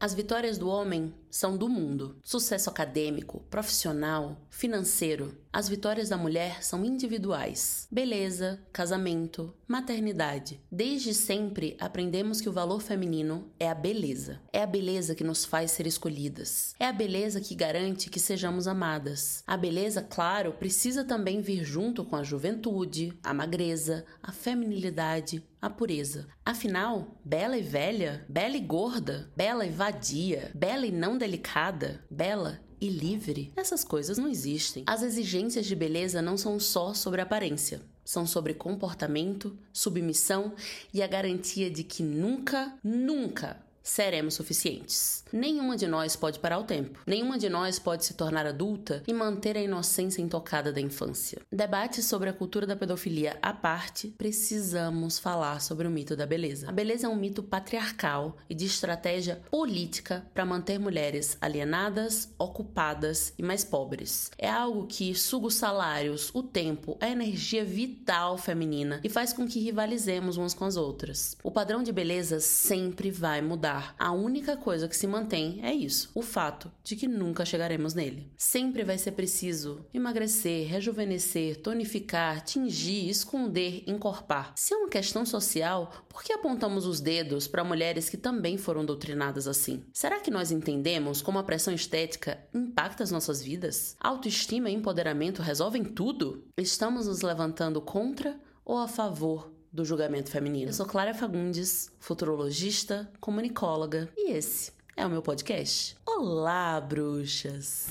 As vitórias do homem são do mundo. Sucesso acadêmico, profissional, financeiro. As vitórias da mulher são individuais. Beleza, casamento, maternidade. Desde sempre aprendemos que o valor feminino é a beleza. É a beleza que nos faz ser escolhidas. É a beleza que garante que sejamos amadas. A beleza, claro, precisa também vir junto com a juventude, a magreza, a feminilidade, a pureza. Afinal, bela e velha, bela e gorda, bela e vadia, bela e não delicada, bela e livre, essas coisas não existem. As exigências de beleza não são só sobre aparência. São sobre comportamento, submissão e a garantia de que nunca, nunca seremos suficientes. Nenhuma de nós pode parar o tempo. Nenhuma de nós pode se tornar adulta e manter a inocência intocada da infância. Debates sobre a cultura da pedofilia à parte, precisamos falar sobre o mito da beleza. A beleza é um mito patriarcal e de estratégia política para manter mulheres alienadas, ocupadas e mais pobres. É algo que suga os salários, o tempo, a energia vital feminina e faz com que rivalizemos umas com as outras. O padrão de beleza sempre vai mudar a única coisa que se mantém é isso: o fato de que nunca chegaremos nele. Sempre vai ser preciso emagrecer, rejuvenescer, tonificar, tingir, esconder, encorpar. Se é uma questão social, por que apontamos os dedos para mulheres que também foram doutrinadas assim? Será que nós entendemos como a pressão estética impacta as nossas vidas? Autoestima e empoderamento resolvem tudo? Estamos nos levantando contra ou a favor do julgamento feminino. Eu sou Clara Fagundes, futurologista, comunicóloga, e esse é o meu podcast. Olá, bruxas!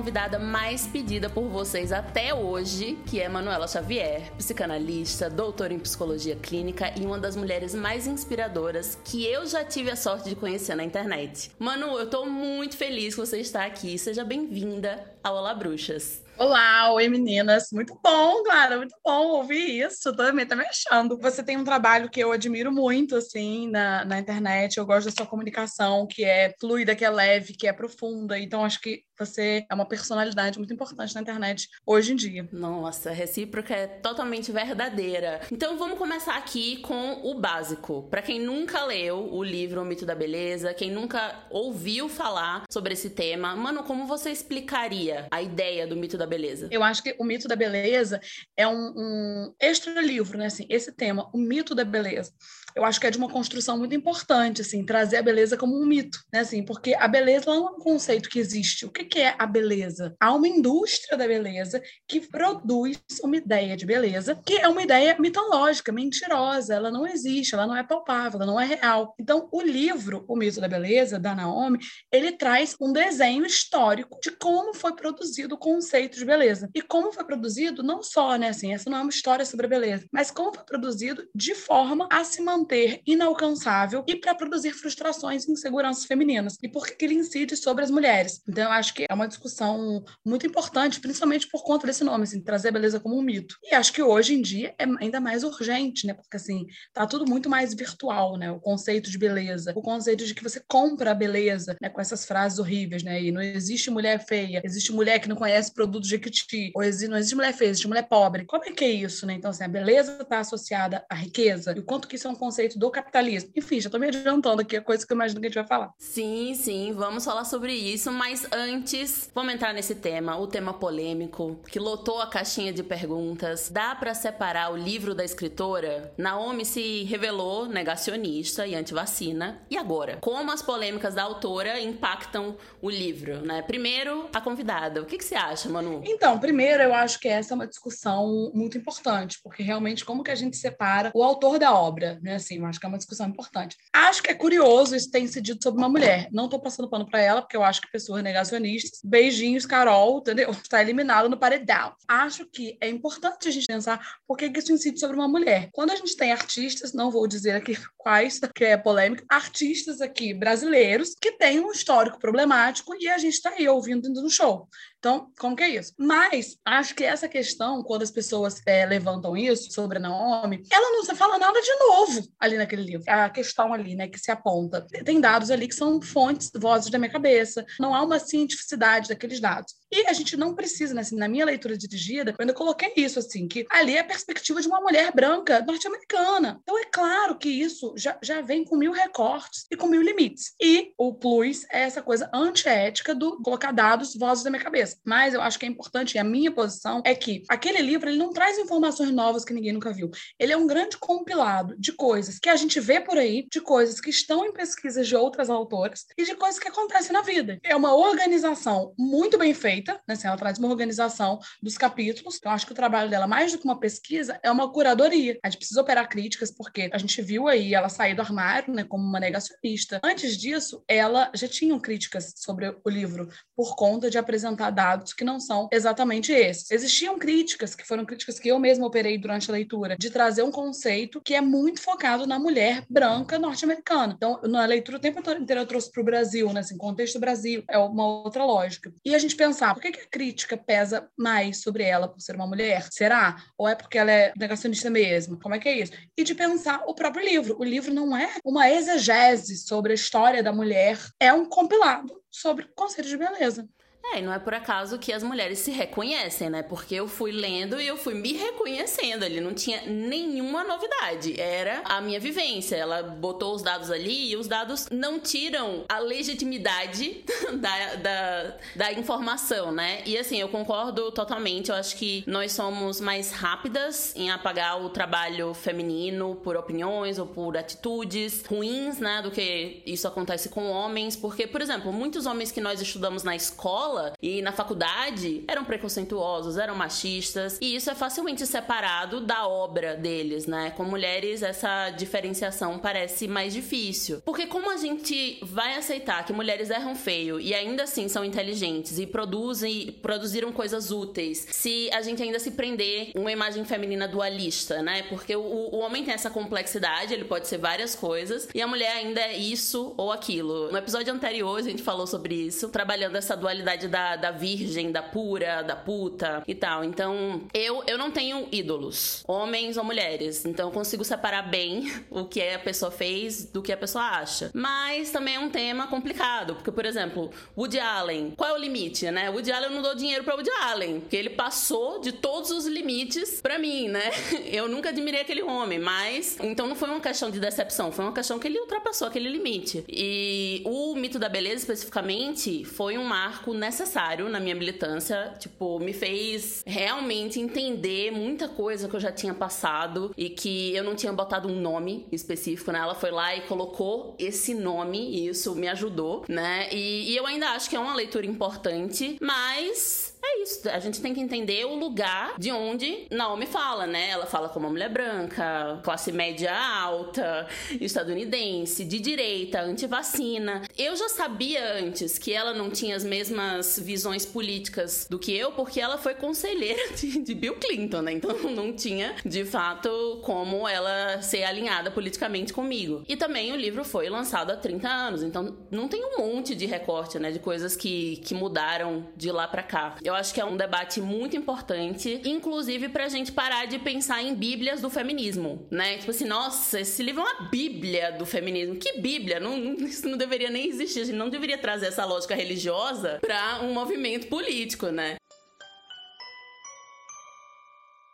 Convidada mais pedida por vocês até hoje, que é Manuela Xavier, psicanalista, doutora em psicologia clínica e uma das mulheres mais inspiradoras que eu já tive a sorte de conhecer na internet. Manu, eu tô muito feliz que você está aqui. Seja bem-vinda ao Olá Bruxas. Olá, oi meninas. Muito bom, Clara, muito bom ouvir isso. Também tá me achando. Você tem um trabalho que eu admiro muito, assim, na, na internet. Eu gosto da sua comunicação, que é fluida, que é leve, que é profunda. Então, acho que você é uma personalidade muito importante na internet hoje em dia. Nossa, a recíproca é totalmente verdadeira. Então vamos começar aqui com o básico. Para quem nunca leu o livro O Mito da Beleza, quem nunca ouviu falar sobre esse tema, mano, como você explicaria a ideia do mito da beleza? Eu acho que o mito da beleza é um, um extra livro, né? Assim, esse tema, o mito da beleza eu acho que é de uma construção muito importante, assim, trazer a beleza como um mito, né, assim, porque a beleza não é um conceito que existe. O que, que é a beleza? Há uma indústria da beleza que produz uma ideia de beleza, que é uma ideia mitológica, mentirosa, ela não existe, ela não é palpável, ela não é real. Então, o livro, O Mito da Beleza, da Naomi, ele traz um desenho histórico de como foi produzido o conceito de beleza. E como foi produzido, não só, né, assim, essa não é uma história sobre a beleza, mas como foi produzido de forma a se manter manter inalcançável e para produzir frustrações e inseguranças femininas. E por que ele incide sobre as mulheres? Então, eu acho que é uma discussão muito importante, principalmente por conta desse nome, assim, trazer a beleza como um mito. E acho que hoje em dia é ainda mais urgente, né? Porque, assim, tá tudo muito mais virtual, né? O conceito de beleza, o conceito de que você compra a beleza, né? Com essas frases horríveis, né? E não existe mulher feia, existe mulher que não conhece produto de Jequiti, ou existe, não existe mulher feia, existe mulher pobre. Como é que é isso, né? Então, assim, a beleza está associada à riqueza, e o quanto que isso é um conceito do capitalismo. Enfim, já estou me adiantando aqui a coisa que eu imagino que a gente vai falar. Sim, sim, vamos falar sobre isso, mas antes, vamos entrar nesse tema, o tema polêmico, que lotou a caixinha de perguntas. Dá para separar o livro da escritora? Naomi se revelou negacionista e antivacina. E agora? Como as polêmicas da autora impactam o livro, né? Primeiro, a convidada. O que, que você acha, Manu? Então, primeiro, eu acho que essa é uma discussão muito importante, porque realmente como que a gente separa o autor da obra, né? Assim, eu acho que é uma discussão importante. Acho que é curioso isso ter incidido sobre uma mulher. Não estou passando pano para ela, porque eu acho que pessoas negacionistas, beijinhos, Carol, entendeu? Está eliminado no paredão. Acho que é importante a gente pensar por que isso incide sobre uma mulher. Quando a gente tem artistas, não vou dizer aqui quais, que é polêmico, artistas aqui brasileiros que têm um histórico problemático e a gente está aí ouvindo no show. Então, como que é isso? Mas acho que essa questão, quando as pessoas é, levantam isso sobre a Naomi, ela não fala nada de novo ali naquele livro. A questão ali, né, que se aponta. Tem dados ali que são fontes, vozes da minha cabeça. Não há uma cientificidade daqueles dados. E a gente não precisa, né, assim, na minha leitura dirigida, eu coloquei isso, assim, que ali é a perspectiva de uma mulher branca norte-americana. Então, é claro que isso já, já vem com mil recortes e com mil limites. E o plus é essa coisa antiética do colocar dados, vozes da minha cabeça. Mas eu acho que é importante, e a minha posição é que aquele livro ele não traz informações novas que ninguém nunca viu. Ele é um grande compilado de coisas que a gente vê por aí, de coisas que estão em pesquisas de outras autoras e de coisas que acontecem na vida. É uma organização muito bem feita, né? Assim, ela traz uma organização dos capítulos. Então, acho que o trabalho dela, mais do que uma pesquisa, é uma curadoria. A gente precisa operar críticas, porque a gente viu aí ela sair do armário, né, como uma negacionista. Antes disso, ela já tinha críticas sobre o livro por conta de apresentar dados que não são exatamente esses. Existiam críticas, que foram críticas que eu mesma operei durante a leitura, de trazer um conceito que é muito focado na mulher branca norte-americana. Então, na leitura o tempo inteiro eu trouxe para o Brasil, né, assim, contexto Brasil, é uma outra lógica. E a gente pensar, por que, que a crítica pesa mais sobre ela por ser uma mulher? Será? Ou é porque ela é negacionista mesmo? Como é que é isso? E de pensar o próprio livro. O livro não é uma exegese sobre a história da mulher, é um compilado sobre conceitos de beleza. É, e não é por acaso que as mulheres se reconhecem, né? Porque eu fui lendo e eu fui me reconhecendo ali. Não tinha nenhuma novidade. Era a minha vivência. Ela botou os dados ali e os dados não tiram a legitimidade da, da, da informação, né? E assim, eu concordo totalmente. Eu acho que nós somos mais rápidas em apagar o trabalho feminino por opiniões ou por atitudes ruins, né? Do que isso acontece com homens. Porque, por exemplo, muitos homens que nós estudamos na escola escola e na faculdade eram preconceituosos, eram machistas, e isso é facilmente separado da obra deles, né? Com mulheres, essa diferenciação parece mais difícil. Porque como a gente vai aceitar que mulheres erram feio e ainda assim são inteligentes e produzem produziram coisas úteis, se a gente ainda se prender uma imagem feminina dualista, né? Porque o, o homem tem essa complexidade, ele pode ser várias coisas, e a mulher ainda é isso ou aquilo. No episódio anterior a gente falou sobre isso, trabalhando essa dualidade da, da virgem, da pura, da puta e tal. Então, eu, eu não tenho ídolos, homens ou mulheres. Então, eu consigo separar bem o que a pessoa fez do que a pessoa acha. Mas também é um tema complicado, porque, por exemplo, Woody Allen, qual é o limite, né? Woody Allen eu não dou dinheiro pra Woody Allen, porque ele passou de todos os limites pra mim, né? Eu nunca admirei aquele homem, mas. Então, não foi uma questão de decepção, foi uma questão que ele ultrapassou aquele limite. E o mito da beleza, especificamente, foi um marco necessário na minha militância. Tipo, me fez realmente entender muita coisa que eu já tinha passado e que eu não tinha botado um nome específico, né? Ela foi lá e colocou esse nome e isso me ajudou, né? E, e eu ainda acho que é uma leitura importante, mas é isso. A gente tem que entender o lugar de onde Naomi fala, né? Ela fala como uma mulher branca, classe média alta, estadunidense, de direita, anti-vacina. Eu já sabia antes que ela não tinha as mesmas visões políticas do que eu, porque ela foi conselheira de, de Bill Clinton, né? Então não tinha, de fato, como ela ser alinhada politicamente comigo. E também o livro foi lançado há 30 anos, então não tem um monte de recorte, né? De coisas que, que mudaram de lá para cá. Eu acho que é um debate muito importante, inclusive pra gente parar de pensar em bíblias do feminismo, né? Tipo assim, nossa, esse livro é uma bíblia do feminismo. Que bíblia? Não, isso não deveria nem existir. A gente não deveria trazer essa lógica religiosa para um movimento político, né?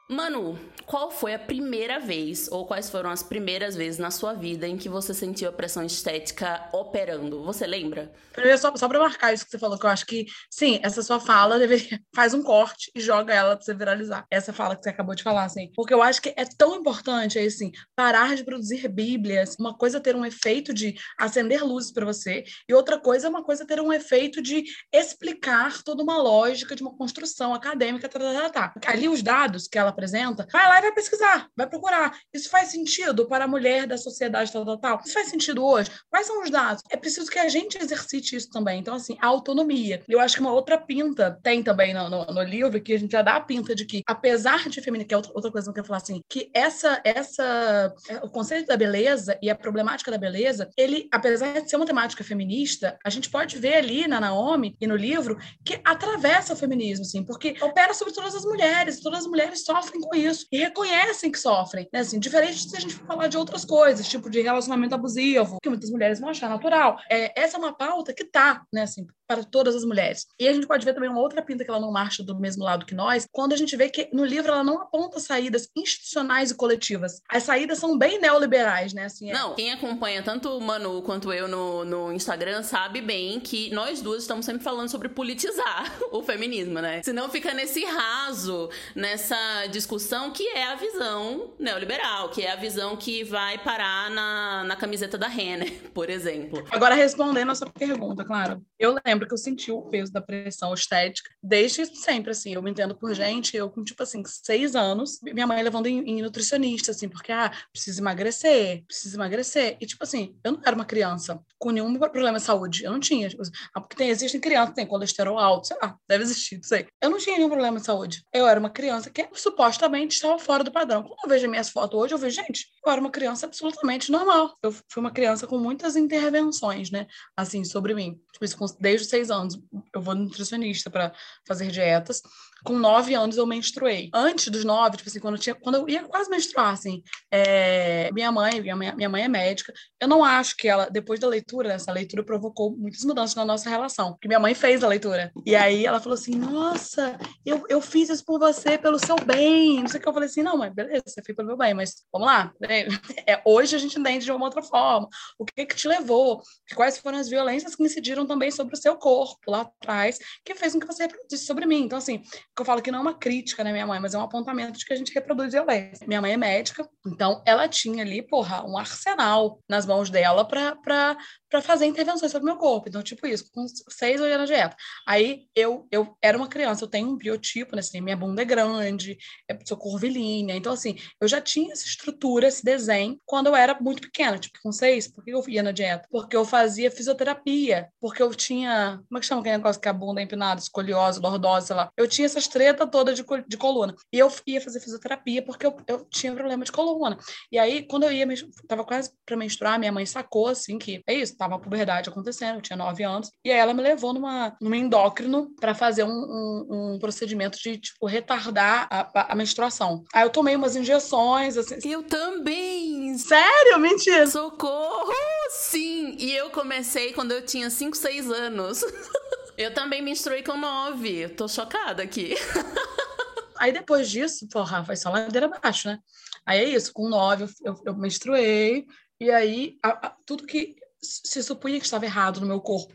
Manu, qual foi a primeira vez, ou quais foram as primeiras vezes na sua vida em que você sentiu a pressão estética operando? Você lembra? Primeiro, só, só para marcar isso que você falou, que eu acho que, sim, essa sua fala deveria. Faz um corte e joga ela para você viralizar. Essa fala que você acabou de falar, assim. Porque eu acho que é tão importante, assim, parar de produzir bíblias. Uma coisa ter um efeito de acender luzes para você, e outra coisa é uma coisa ter um efeito de explicar toda uma lógica de uma construção acadêmica. Tá, tá, tá, tá. Ali, os dados que ela apresenta, vai lá e vai pesquisar, vai procurar. Isso faz sentido para a mulher da sociedade tal, tal, tal? Isso faz sentido hoje? Quais são os dados? É preciso que a gente exercite isso também. Então, assim, a autonomia. Eu acho que uma outra pinta tem também no, no, no livro, que a gente já dá a pinta de que, apesar de feminino, que é outra, outra coisa que eu quero falar assim, que essa, essa, é, o conceito da beleza e a problemática da beleza, ele, apesar de ser uma temática feminista, a gente pode ver ali na Naomi e no livro que atravessa o feminismo, assim, porque opera sobre todas as mulheres, todas as mulheres sofrem com isso e reconhecem que sofrem, né? Assim, diferente se a gente for falar de outras coisas, tipo de relacionamento abusivo, que muitas mulheres vão achar natural. É, essa é uma pauta que tá, né, assim, para todas as mulheres. E a gente pode ver também uma outra pinta que ela não marcha do mesmo lado que nós, quando a gente vê que no livro ela não aponta saídas institucionais e coletivas. As saídas são bem neoliberais, né? Assim, é... Não, quem acompanha tanto o Manu quanto eu no, no Instagram sabe bem que nós duas estamos sempre falando sobre politizar o feminismo, né? Senão fica nesse raso, nessa discussão que é a visão neoliberal, que é a visão que vai parar na, na camiseta da Renner, por exemplo. Agora, respondendo a sua pergunta, claro. Eu lembro que eu senti o peso da pressão estética desde sempre, assim. Eu me entendo por gente, eu com, tipo assim, seis anos, minha mãe levando em, em nutricionista, assim, porque, ah, precisa emagrecer, precisa emagrecer. E, tipo assim, eu não era uma criança com nenhum problema de saúde. Eu não tinha. Tipo, assim, ah, porque tem, existem crianças que têm colesterol alto, sei lá, deve existir, não sei. Eu não tinha nenhum problema de saúde. Eu era uma criança que supostamente estava fora do padrão. Quando eu vejo minhas fotos hoje, eu vejo, gente, eu era uma criança absolutamente normal. Eu fui uma criança com muitas intervenções, né, assim, sobre mim. Tipo, isso desde os seis anos. Eu vou nutricionista para fazer dietas com nove anos eu menstruei. Antes dos nove, tipo assim, quando eu, tinha, quando eu ia quase menstruar, assim, é, minha mãe, minha minha mãe é médica, eu não acho que ela, depois da leitura, essa leitura provocou muitas mudanças na nossa relação, porque minha mãe fez a leitura. E aí ela falou assim, nossa, eu, eu fiz isso por você, pelo seu bem, não sei o que. Eu falei assim, não, mãe, beleza, você fez pelo meu bem, mas vamos lá. É, hoje a gente entende de uma outra forma. O que que te levou? Quais foram as violências que incidiram também sobre o seu corpo lá atrás, que fez com que você reproduzisse sobre mim. Então, assim, que eu falo que não é uma crítica, né, minha mãe, mas é um apontamento de que a gente reproduz violência. Minha mãe é médica, então ela tinha ali, porra, um arsenal nas mãos dela para fazer intervenções sobre o meu corpo. Então, tipo isso, com seis ou na dieta. Aí eu, eu era uma criança, eu tenho um biotipo, né, assim, minha bunda é grande, eu sou curvilínea. Então, assim, eu já tinha essa estrutura, esse desenho, quando eu era muito pequena, tipo, com seis. Por que eu ia na dieta? Porque eu fazia fisioterapia, porque eu tinha, como é que chama aquele negócio que a bunda é empinada, escoliose, lordose, sei lá. Eu tinha essas treta toda de, de coluna. E eu ia fazer fisioterapia porque eu, eu tinha problema de coluna. E aí, quando eu ia, tava quase para menstruar, minha mãe sacou, assim, que é isso, tava a puberdade acontecendo, eu tinha nove anos. E aí ela me levou numa, numa endócrino para fazer um, um, um, procedimento de, tipo, retardar a, a, menstruação. Aí eu tomei umas injeções, assim. Eu também! Sério? Mentira! Socorro! Sim! E eu comecei quando eu tinha cinco, seis anos. Eu também menstruei com nove. Tô chocada aqui. Aí depois disso, porra, foi só ladeira abaixo, né? Aí é isso, com nove eu, eu menstruei, e aí a, a, tudo que se supunha que estava errado no meu corpo,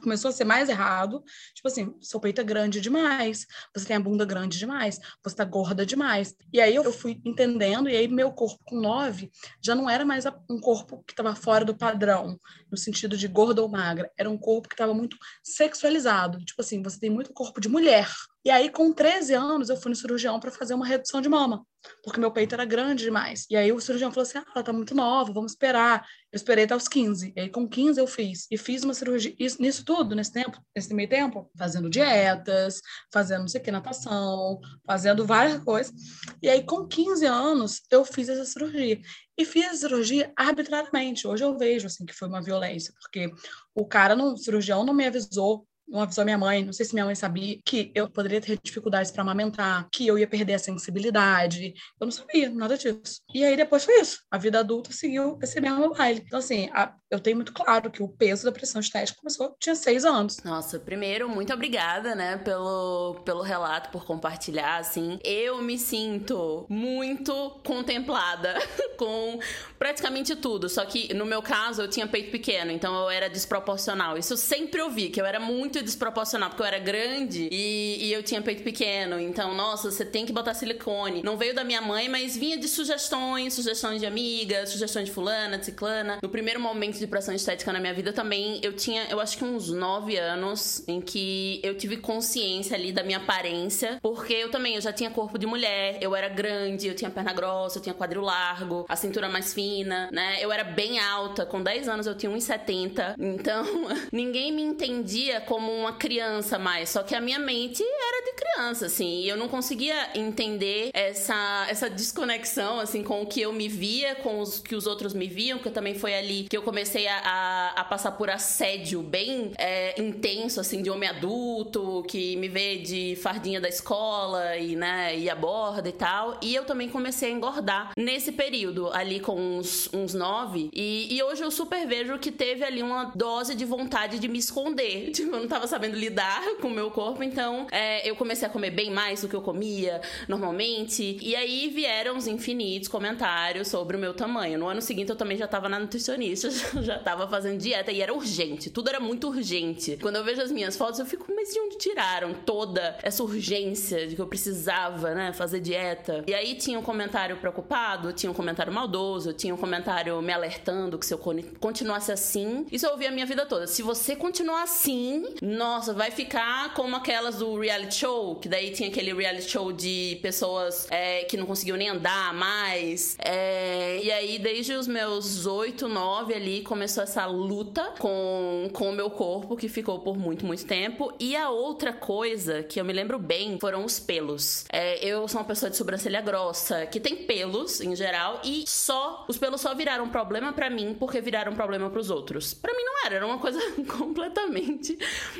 começou a ser mais errado. Tipo assim, seu peito é grande demais, você tem a bunda grande demais, você tá gorda demais. E aí eu fui entendendo, e aí meu corpo com nove já não era mais um corpo que estava fora do padrão, no sentido de gorda ou magra. Era um corpo que estava muito sexualizado. Tipo assim, você tem muito corpo de mulher. E aí, com 13 anos, eu fui no cirurgião para fazer uma redução de mama, porque meu peito era grande demais. E aí o cirurgião falou assim: ah, ela tá muito nova, vamos esperar. Eu esperei até os 15. E aí, com 15, eu fiz. E fiz uma cirurgia. Isso, nisso tudo, nesse tempo, nesse meio tempo, fazendo dietas, fazendo não sei o que, natação, fazendo várias coisas. E aí, com 15 anos, eu fiz essa cirurgia. E fiz a cirurgia arbitrariamente. Hoje eu vejo assim que foi uma violência, porque o cara, o cirurgião, não me avisou não avisou minha mãe, não sei se minha mãe sabia, que eu poderia ter dificuldades para amamentar, que eu ia perder a sensibilidade. Eu não sabia nada disso. E aí depois foi isso. A vida adulta seguiu esse mesmo baile. Então, assim, a, eu tenho muito claro que o peso da pressão estética começou, tinha seis anos. Nossa, primeiro, muito obrigada, né, pelo, pelo relato, por compartilhar, assim. Eu me sinto muito contemplada com praticamente tudo. Só que, no meu caso, eu tinha peito pequeno, então eu era desproporcional. Isso sempre eu vi, que eu era muito muito desproporcional, porque eu era grande e, e eu tinha peito pequeno. Então, nossa, você tem que botar silicone. Não veio da minha mãe, mas vinha de sugestões, sugestões de amigas, sugestões de fulana, de ciclana. No primeiro momento de pressão estética na minha vida também, eu tinha, eu acho que uns nove anos em que eu tive consciência ali da minha aparência, porque eu também, eu já tinha corpo de mulher, eu era grande, eu tinha perna grossa, eu tinha quadril largo, a cintura mais fina, né? Eu era bem alta, com 10 anos eu tinha 1,70, então ninguém me entendia como uma criança mais, só que a minha mente era de criança, assim, e eu não conseguia entender essa, essa desconexão, assim, com o que eu me via, com os que os outros me viam, que também foi ali que eu comecei a, a, a passar por assédio bem é, intenso, assim, de homem adulto, que me vê de fardinha da escola e, né, e a borda e tal, e eu também comecei a engordar nesse período, ali com uns, uns nove, e, e hoje eu super vejo que teve ali uma dose de vontade de me esconder, tipo, eu não tava sabendo lidar com o meu corpo, então é, eu comecei a comer bem mais do que eu comia normalmente. E aí vieram os infinitos comentários sobre o meu tamanho. No ano seguinte eu também já tava na nutricionista, já tava fazendo dieta e era urgente, tudo era muito urgente. Quando eu vejo as minhas fotos, eu fico, mas de onde tiraram toda essa urgência de que eu precisava, né, fazer dieta? E aí tinha um comentário preocupado, tinha um comentário maldoso, tinha um comentário me alertando que se eu continuasse assim, isso eu ouvi a minha vida toda. Se você continuar assim, nossa, vai ficar como aquelas do reality show, que daí tinha aquele reality show de pessoas é, que não conseguiam nem andar mais. É, e aí, desde os meus 8, 9 ali, começou essa luta com, com o meu corpo, que ficou por muito, muito tempo. E a outra coisa que eu me lembro bem foram os pelos. É, eu sou uma pessoa de sobrancelha grossa, que tem pelos em geral, e só, os pelos só viraram problema para mim porque viraram problema para os outros. Para mim não era, era uma coisa completamente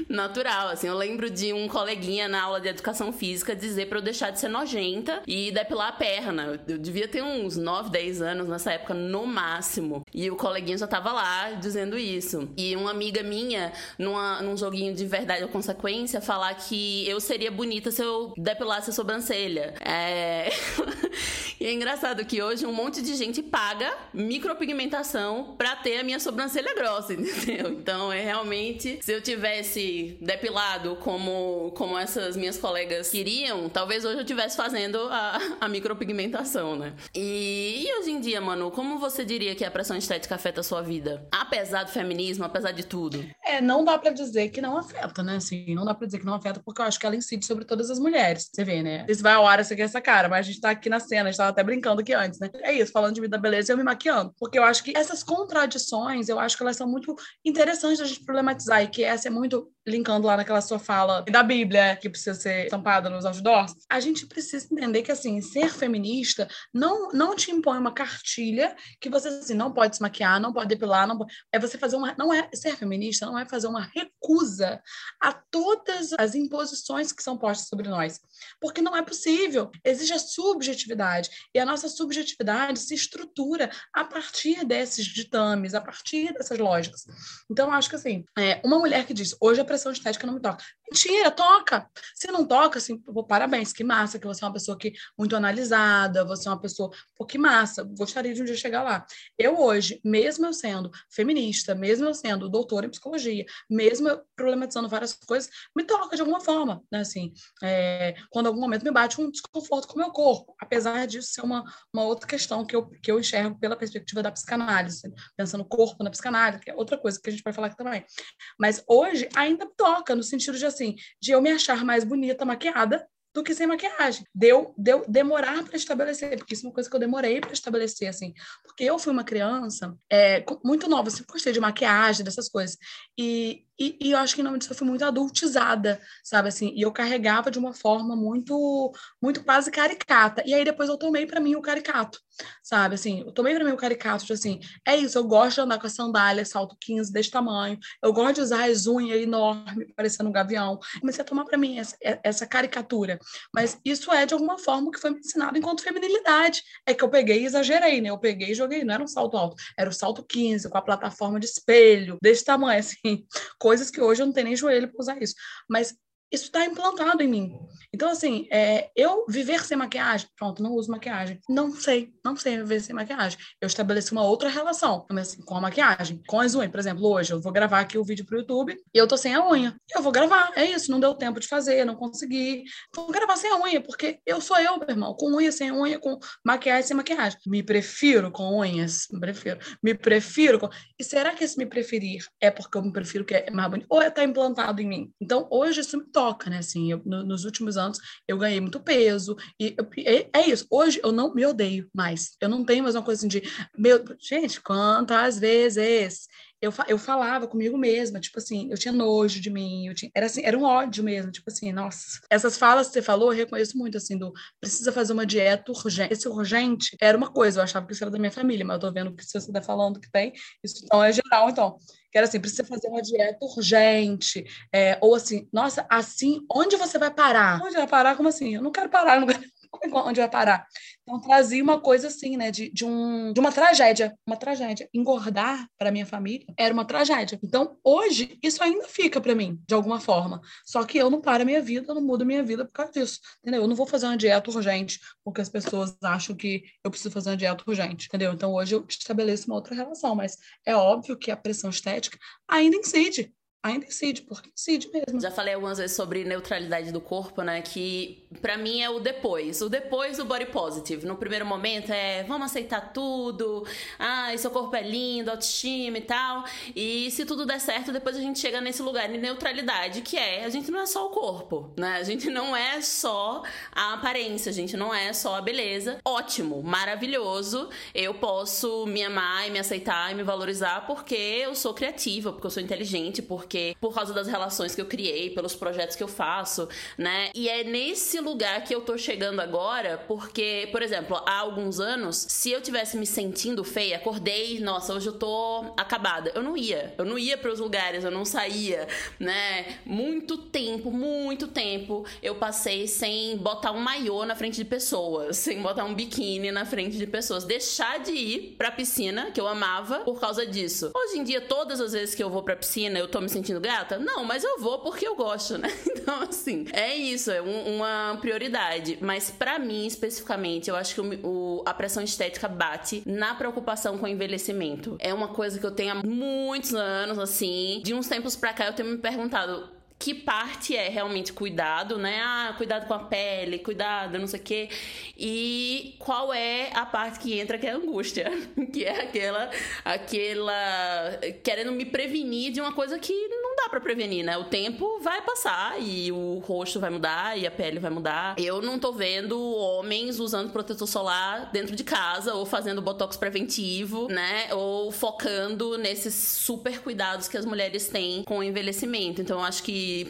natural, assim. Eu lembro de um coleguinha na aula de educação física dizer para eu deixar de ser nojenta e depilar a perna. Eu devia ter uns 9, 10 anos nessa época no máximo. E o coleguinha já tava lá dizendo isso. E uma amiga minha, numa, num joguinho de verdade ou consequência, falar que eu seria bonita se eu depilasse a sobrancelha. É. e é engraçado que hoje um monte de gente paga micropigmentação pra ter a minha sobrancelha grossa, entendeu? Então é realmente, se eu tivesse depilado como, como essas minhas colegas queriam, talvez hoje eu estivesse fazendo a, a micropigmentação, né? E, e, hoje em dia, Manu, como você diria que a pressão estética afeta a sua vida? Apesar do feminismo, apesar de tudo? É, não dá para dizer que não afeta, né? Assim, não dá para dizer que não afeta, porque eu acho que ela incide sobre todas as mulheres. Você vê, né? Esse vai ao ar, você quer essa cara, mas a gente tá aqui na cena, a gente tava até brincando aqui antes, né? É isso, falando de vida beleza eu me maquiando. Porque eu acho que essas contradições, eu acho que elas são muito interessantes da gente problematizar, e que essa é muito linkando lá naquela sua fala da Bíblia, que precisa ser estampada nos outdoors, a gente precisa entender que, assim, ser feminista não, não te impõe uma cartilha que você, assim, não pode se maquiar, não pode depilar, não pode... É você fazer uma... Não é... Ser feminista não é fazer uma recusa a todas as imposições que são postas sobre nós. Porque não é possível. Existe a subjetividade. E a nossa subjetividade se estrutura a partir desses ditames, a partir dessas lógicas. Então, acho que, assim, é, uma mulher que diz, hoje a pressão estética não me toca. Mentira, toca. Se não toca, assim, pô, parabéns, que massa, que você é uma pessoa que muito analisada, você é uma pessoa, pô, que massa, gostaria de um dia chegar lá. Eu hoje, mesmo eu sendo feminista, mesmo eu sendo doutora em psicologia, mesmo eu problematizando várias coisas, me toca de alguma forma, né, assim, é, quando algum momento me bate um desconforto com o meu corpo, apesar disso ser uma, uma outra questão que eu, que eu enxergo pela perspectiva da psicanálise, pensando corpo na psicanálise, que é outra coisa que a gente vai falar aqui também. Mas hoje ainda me toca, no sentido de assim, de eu me achar mais bonita maquiada do que sem maquiagem. Deu, deu demorar para estabelecer, porque isso é uma coisa que eu demorei para estabelecer, assim. Porque eu fui uma criança é, muito nova, sempre gostei de maquiagem, dessas coisas. E, e, e, eu acho que em nome disso eu fui muito adultizada, sabe assim? E eu carregava de uma forma muito, muito quase caricata. E aí depois eu tomei para mim o caricato, sabe? Assim, eu tomei para mim o caricato, de assim, é isso, eu gosto de andar com a sandália, salto 15 desse tamanho, eu gosto de usar as unhas enormes, parecendo um gavião. Comecei a tomar para mim essa, essa caricatura. Mas isso é de alguma forma que foi me ensinado enquanto feminilidade. É que eu peguei e exagerei, né? Eu peguei e joguei, não era um salto alto, era o salto 15, com a plataforma de espelho, desse tamanho, assim coisas que hoje eu não tenho nem joelho para usar isso. Mas isso está implantado em mim. Então, assim, é, eu viver sem maquiagem, pronto, não uso maquiagem. Não sei, não sei viver sem maquiagem. Eu estabeleci uma outra relação assim, com a maquiagem, com as unhas. Por exemplo, hoje eu vou gravar aqui o vídeo pro YouTube e eu tô sem a unha. Eu vou gravar, é isso, não deu tempo de fazer, não consegui. Vou gravar sem a unha, porque eu sou eu, meu irmão, com unha, sem unha, com maquiagem, sem maquiagem. Me prefiro com unhas, me prefiro. Me prefiro com... E será que esse me preferir é porque eu me prefiro que é mais bonito? Ou é tá implantado em mim? Então, hoje isso me toca, né? Assim, eu, no, nos últimos anos eu ganhei muito peso. E eu, é, é, isso. Hoje eu não me odeio mais. Eu não tenho mais uma coisa assim de. Meu, gente, quantas vezes eu, eu falava comigo mesma, tipo assim, eu tinha nojo de mim, eu tinha, era assim, era um ódio mesmo, tipo assim, nossa. Essas falas que você falou, eu reconheço muito, assim, do precisa fazer uma dieta urgente. Esse urgente era uma coisa, eu achava que isso era da minha família, mas eu tô vendo que você está falando que tem, isso então é geral, então que era assim, precisa fazer uma dieta urgente, é, ou assim, nossa, assim, onde você vai parar? Onde vai parar? Como assim? Eu não quero parar, não quero onde vai parar? Então trazia uma coisa assim, né, de, de, um, de uma tragédia, uma tragédia. Engordar para minha família era uma tragédia. Então hoje isso ainda fica para mim, de alguma forma. Só que eu não paro a minha vida, eu não mudo a minha vida por causa disso, entendeu? Eu não vou fazer uma dieta urgente porque as pessoas acham que eu preciso fazer uma dieta urgente, entendeu? Então hoje eu estabeleço uma outra relação, mas é óbvio que a pressão estética ainda incide ainda incide, porque incide mesmo. Já falei algumas vezes sobre neutralidade do corpo, né? Que para mim é o depois. O depois do body positive. No primeiro momento é vamos aceitar tudo. Ah, seu corpo é lindo, autoestima e tal. E se tudo der certo, depois a gente chega nesse lugar de neutralidade, que é a gente não é só o corpo, né? A gente não é só a aparência, a gente não é só a beleza. Ótimo, maravilhoso. Eu posso me amar e me aceitar e me valorizar porque eu sou criativa, porque eu sou inteligente, porque porque por causa das relações que eu criei, pelos projetos que eu faço, né? E é nesse lugar que eu tô chegando agora, porque, por exemplo, há alguns anos, se eu tivesse me sentindo feia, acordei, nossa, hoje eu tô acabada. Eu não ia. Eu não ia para os lugares, eu não saía, né? Muito tempo, muito tempo eu passei sem botar um maiô na frente de pessoas, sem botar um biquíni na frente de pessoas, deixar de ir pra piscina, que eu amava, por causa disso. Hoje em dia, todas as vezes que eu vou pra piscina, eu tô me sentindo gata? Não, mas eu vou porque eu gosto, né? Então, assim, é isso, é um, uma prioridade. Mas para mim, especificamente, eu acho que o, o, a pressão estética bate na preocupação com o envelhecimento. É uma coisa que eu tenho há muitos anos, assim. De uns tempos pra cá, eu tenho me perguntado que parte é realmente cuidado, né? Ah, cuidado com a pele, cuidado, não sei o quê. E qual é a parte que entra que é a angústia, que é aquela aquela querendo me prevenir de uma coisa que não dá para prevenir, né? O tempo vai passar e o rosto vai mudar e a pele vai mudar. Eu não tô vendo homens usando protetor solar dentro de casa ou fazendo botox preventivo, né? Ou focando nesses super cuidados que as mulheres têm com o envelhecimento. Então, acho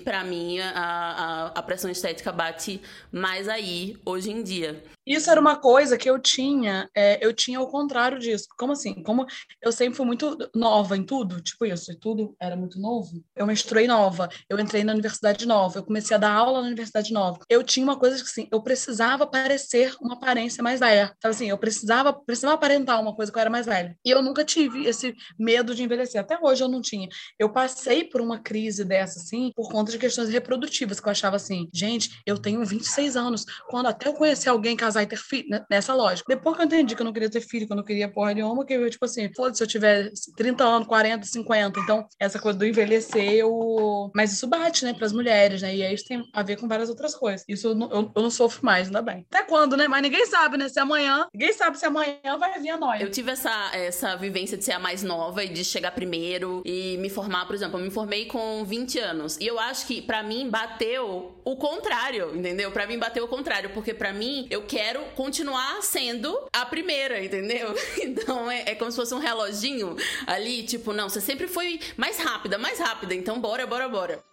para mim, a, a, a pressão estética bate mais aí hoje em dia. Isso era uma coisa que eu tinha, é, eu tinha o contrário disso. Como assim? Como eu sempre fui muito nova em tudo, tipo isso, e tudo era muito novo. Eu menstruei nova, eu entrei na universidade nova, eu comecei a dar aula na universidade nova. Eu tinha uma coisa que assim, eu precisava parecer uma aparência mais velha. Então assim, eu precisava, precisava aparentar uma coisa que eu era mais velha. E eu nunca tive esse medo de envelhecer. Até hoje eu não tinha. Eu passei por uma crise dessa assim, por conta de questões reprodutivas, que eu achava assim, gente, eu tenho 26 anos. Quando até eu conhecer alguém casar casar e ter filho, né, nessa lógica. Depois que eu entendi que eu não queria ter filho, que eu não queria porra nenhuma, que eu, tipo assim, foda-se, se eu tiver 30 anos, 40, 50. Então, essa coisa do envelhecer, eu... mas isso bate, né, pras mulheres, né? E aí isso tem a ver com várias outras coisas. Isso eu não, eu, eu não sofro mais, ainda bem. Até quando, né? Mas ninguém sabe, né? Se amanhã, ninguém sabe se amanhã vai vir a nóia. Eu tive essa, essa vivência de ser a mais nova e de chegar primeiro e me formar, por exemplo, eu me formei com 20 anos. E eu acho que para mim bateu o contrário, entendeu? Para mim bateu o contrário, porque para mim eu quero quero continuar sendo a primeira, entendeu? Então é, é, como se fosse um reloginho ali, tipo, não, você sempre foi mais rápida, mais rápida, então bora, bora, bora.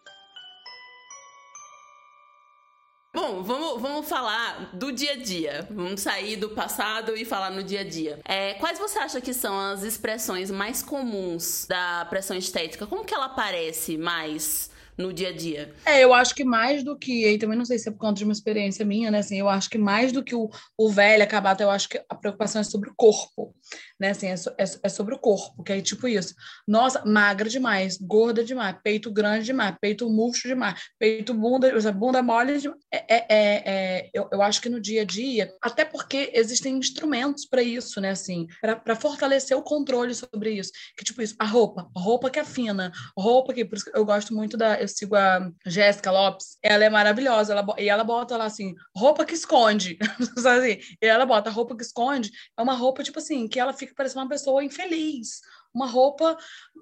Bom, vamos, vamos falar do dia a dia. Vamos sair do passado e falar no dia a dia. É, quais você acha que são as expressões mais comuns da pressão estética? Como que ela aparece mais no dia a dia? É, eu acho que mais do que, e também não sei se é por conta de uma experiência minha, né, assim, eu acho que mais do que o, o velho acabar, eu acho que a preocupação é sobre o corpo, né? Assim, é, é, é, sobre o corpo, que é tipo isso. Nossa, magra demais, gorda demais, peito grande demais, peito murcho demais, peito bunda, bunda mole demais. É, é, é, é eu, eu acho que no dia a dia, até porque existem instrumentos para isso, né? Assim, para fortalecer o controle sobre isso. Que tipo isso, a roupa, roupa que é fina, roupa que, por isso eu gosto muito da, eu sigo a Jéssica Lopes, ela é maravilhosa, ela, e ela bota lá assim, roupa que esconde, assim, e ela bota roupa que esconde, é uma roupa, tipo assim, que ela fica parecendo uma pessoa infeliz, uma roupa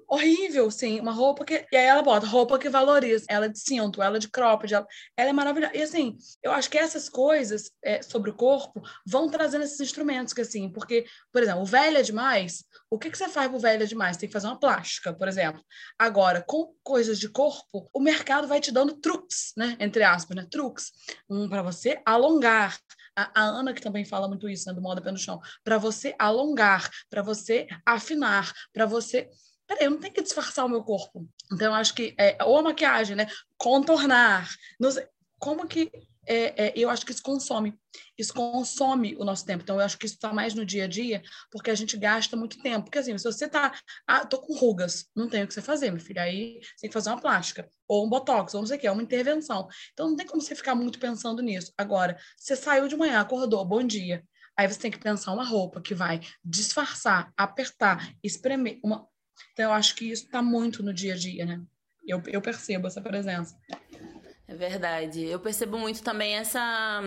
horrível, sim, uma roupa que. E aí ela bota roupa que valoriza, ela de cinto, ela de cropped, ela, ela é maravilhosa. E assim, eu acho que essas coisas é, sobre o corpo vão trazendo esses instrumentos, que assim, porque, por exemplo, o velho é demais, o que, que você faz pro velho é demais? Tem que fazer uma plástica, por exemplo. Agora, com coisas de corpo, o mercado vai te dando truques, né? Entre aspas, né? Truques. Um para você alongar, a, a, Ana, que também fala muito isso, né, do moda pé no chão, para você alongar, para você afinar, para você. Peraí, eu não tenho que disfarçar o meu corpo. Então, eu acho que. É, ou a maquiagem, né? Contornar. Sei, como que é, é, eu acho que isso consome. Isso consome o nosso tempo. Então, eu acho que isso está mais no dia a dia, porque a gente gasta muito tempo. Porque, assim, se você está. Ah, tô com rugas, não tem o que você fazer, meu filho. Aí você tem que fazer uma plástica, ou um botox, ou não sei o que, é uma intervenção. Então, não tem como você ficar muito pensando nisso. Agora, você saiu de manhã, acordou, bom dia. Aí você tem que pensar uma roupa que vai disfarçar, apertar, espremer. Uma... Então, eu acho que isso está muito no dia a dia, né? Eu, eu percebo essa presença. É verdade. Eu percebo muito também essa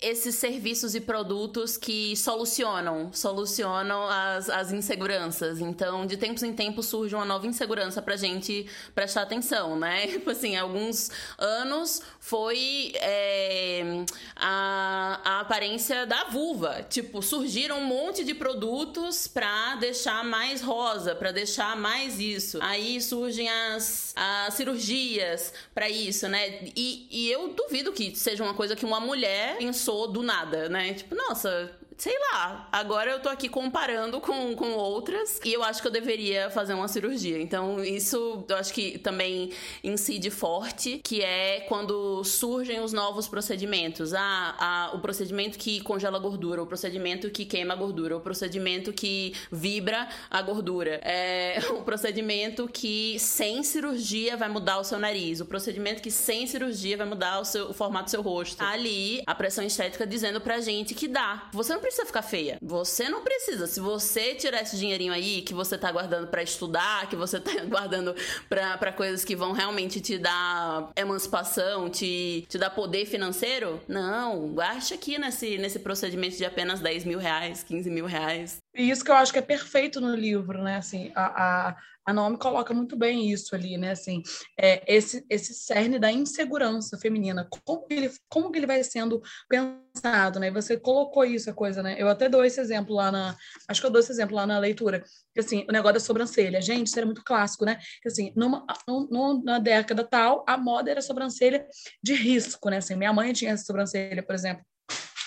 esses serviços e produtos que solucionam, solucionam as, as inseguranças. Então, de tempos em tempos surge uma nova insegurança pra gente prestar atenção, né? Tipo assim, alguns anos foi é, a, a aparência da vulva. Tipo, surgiram um monte de produtos pra deixar mais rosa, pra deixar mais isso. Aí surgem as, as cirurgias pra isso, né? E, e eu duvido que seja uma coisa que uma mulher pensou pensou do nada, né? Tipo, nossa, sei lá, agora eu tô aqui comparando com, com outras e eu acho que eu deveria fazer uma cirurgia. Então, isso eu acho que também incide forte, que é quando surgem os novos procedimentos. Ah, ah, o procedimento que congela a gordura, o procedimento que queima a gordura, o procedimento que vibra a gordura, é, o procedimento que sem cirurgia vai mudar o seu nariz, o procedimento que sem cirurgia vai mudar o, seu, o formato do seu rosto. Tá ali a pressão estética dizendo pra gente que dá. Você não precisa ficar feia. Você não precisa. Se você tirar esse dinheirinho aí que você tá guardando para estudar, que você tá guardando para coisas que vão realmente te dar emancipação, te, te dar poder financeiro, não. Gaste aqui nesse, nesse procedimento de apenas 10 mil reais, 15 mil reais. E isso que eu acho que é perfeito no livro, né? Assim, a, a, a Naomi coloca muito bem isso ali, né? Assim, é, esse, esse cerne da insegurança feminina, como ele, como que ele vai sendo pensado, né? Você colocou isso, a coisa, né? Eu até dou esse exemplo lá na... Acho que eu dou esse exemplo lá na leitura. Que, assim, o negócio da sobrancelha. Gente, isso era muito clássico, né? Que, assim, numa, numa, década tal, a moda era sobrancelha de risco, né? Assim, minha mãe tinha essa sobrancelha, por exemplo,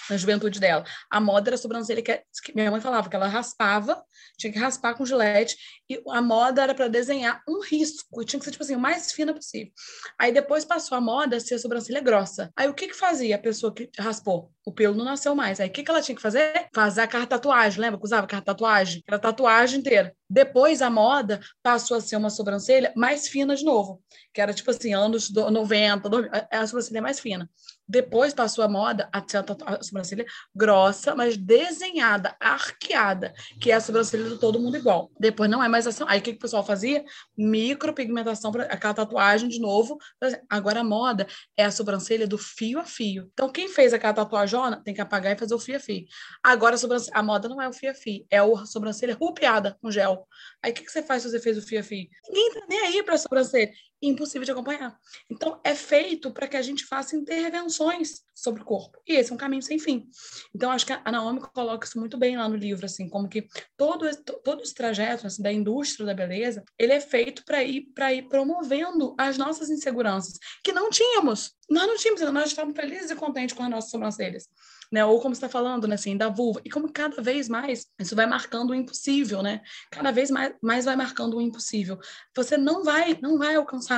na juventude dela. A moda era a sobrancelha que, que minha mãe falava que ela raspava, tinha que raspar com gilete, e a moda era para desenhar um risco, tinha que ser tipo assim, o mais fina possível. Aí depois passou a moda a ser a sobrancelha grossa. Aí o que que fazia a pessoa que raspou? O pelo não nasceu mais. Aí o que que ela tinha que fazer? Fazer a carta tatuagem, lembra que usava carta tatuagem? Era tatuagem inteira. Depois a moda passou a ser uma sobrancelha mais fina de novo, que era tipo assim, anos 90, a sobrancelha mais fina. Depois passou a moda a, a sobrancelha grossa, mas desenhada, arqueada, que é a sobrancelha de todo mundo igual. Depois não é mais assim. Aí o que, que o pessoal fazia? Micropigmentação, aquela tatuagem de novo. Agora a moda é a sobrancelha do fio a fio. Então quem fez aquela tatuajona tem que apagar e fazer o fio a fio. Agora a, a moda não é o fio a fio, é a sobrancelha rupiada com gel. Aí o que, que você faz se você fez o fio a fio? Ninguém tá nem aí para a sobrancelha impossível de acompanhar. Então, é feito para que a gente faça intervenções sobre o corpo. E esse é um caminho sem fim. Então, acho que a Naomi coloca isso muito bem lá no livro, assim, como que todo, todo esse trajeto assim, da indústria da beleza, ele é feito para ir, ir promovendo as nossas inseguranças, que não tínhamos. Nós não tínhamos, nós estávamos felizes e contentes com as nossas sobrancelhas né? Ou como está falando, né? Assim, da vulva. E como cada vez mais isso vai marcando o impossível, né? Cada vez mais, mais vai marcando o impossível. Você não vai, não vai alcançar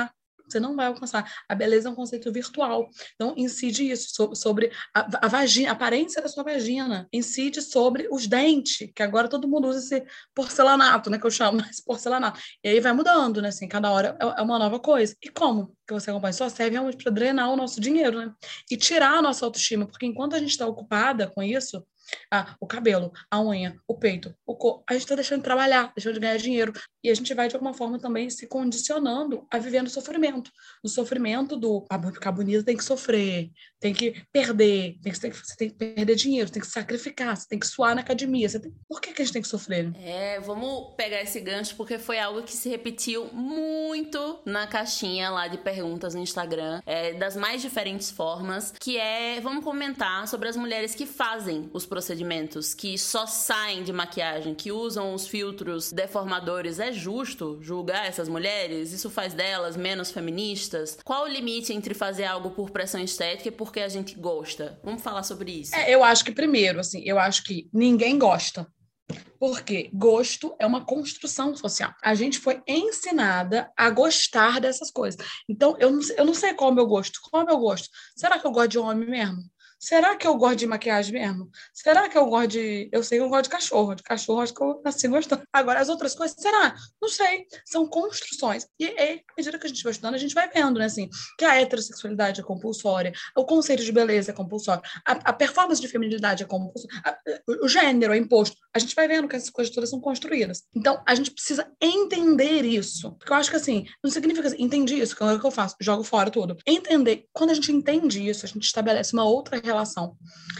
você não vai alcançar. A beleza é um conceito virtual. Então, incide isso sobre, a, a, vagina, a aparência da sua vagina. Incide sobre os dentes, que agora todo mundo usa esse porcelanato, né? Que eu chamo, esse porcelanato. E aí vai mudando, né? Assim, cada hora é, é uma nova coisa. E como que você acompanha? Só serve realmente para drenar o nosso dinheiro, né? E tirar a nossa autoestima, porque enquanto a gente está ocupada com isso, ah, o cabelo, a unha, o peito, o corpo. A gente está deixando de trabalhar, deixando de ganhar dinheiro. E a gente vai, de alguma forma, também se condicionando a viver no sofrimento. No sofrimento do, ah, ficar bonita tem que sofrer, tem que perder, tem que, tem você tem que perder dinheiro, tem que sacrificar, você tem que suar na academia. Tem... Por que, que a gente tem que sofrer? É, vamos pegar esse gancho, porque foi algo que se repetiu muito na caixinha lá de perguntas no Instagram, é, das mais diferentes formas, que é, vamos comentar sobre as mulheres que fazem os procedimentos que só saem de maquiagem, que usam os filtros deformadores, é justo julgar essas mulheres? Isso faz delas menos feministas? Qual o limite entre fazer algo por pressão estética e porque a gente gosta? Vamos falar sobre isso. É, eu acho que primeiro, assim, eu acho que ninguém gosta. Porque gosto é uma construção social. A gente foi ensinada a gostar dessas coisas. Então, eu não, eu não sei qual é o meu gosto. Qual é o meu gosto? Será que eu gosto de homem mesmo? Será que eu gosto de maquiagem mesmo? Será que eu gosto de. Eu sei que eu gosto de cachorro. De cachorro, acho que eu nasci gostando. Agora, as outras coisas, será? Não sei. São construções. E aí, à medida que a gente vai estudando, a gente vai vendo, né? Assim, que a heterossexualidade é compulsória, o conceito de beleza é compulsório, a, a performance de feminilidade é compulsória, o gênero é imposto. A gente vai vendo que essas coisas todas são construídas. Então, a gente precisa entender isso. Porque eu acho que, assim, não significa assim, entendi isso, que é o que eu faço, jogo fora tudo. Entender. Quando a gente entende isso, a gente estabelece uma outra relação,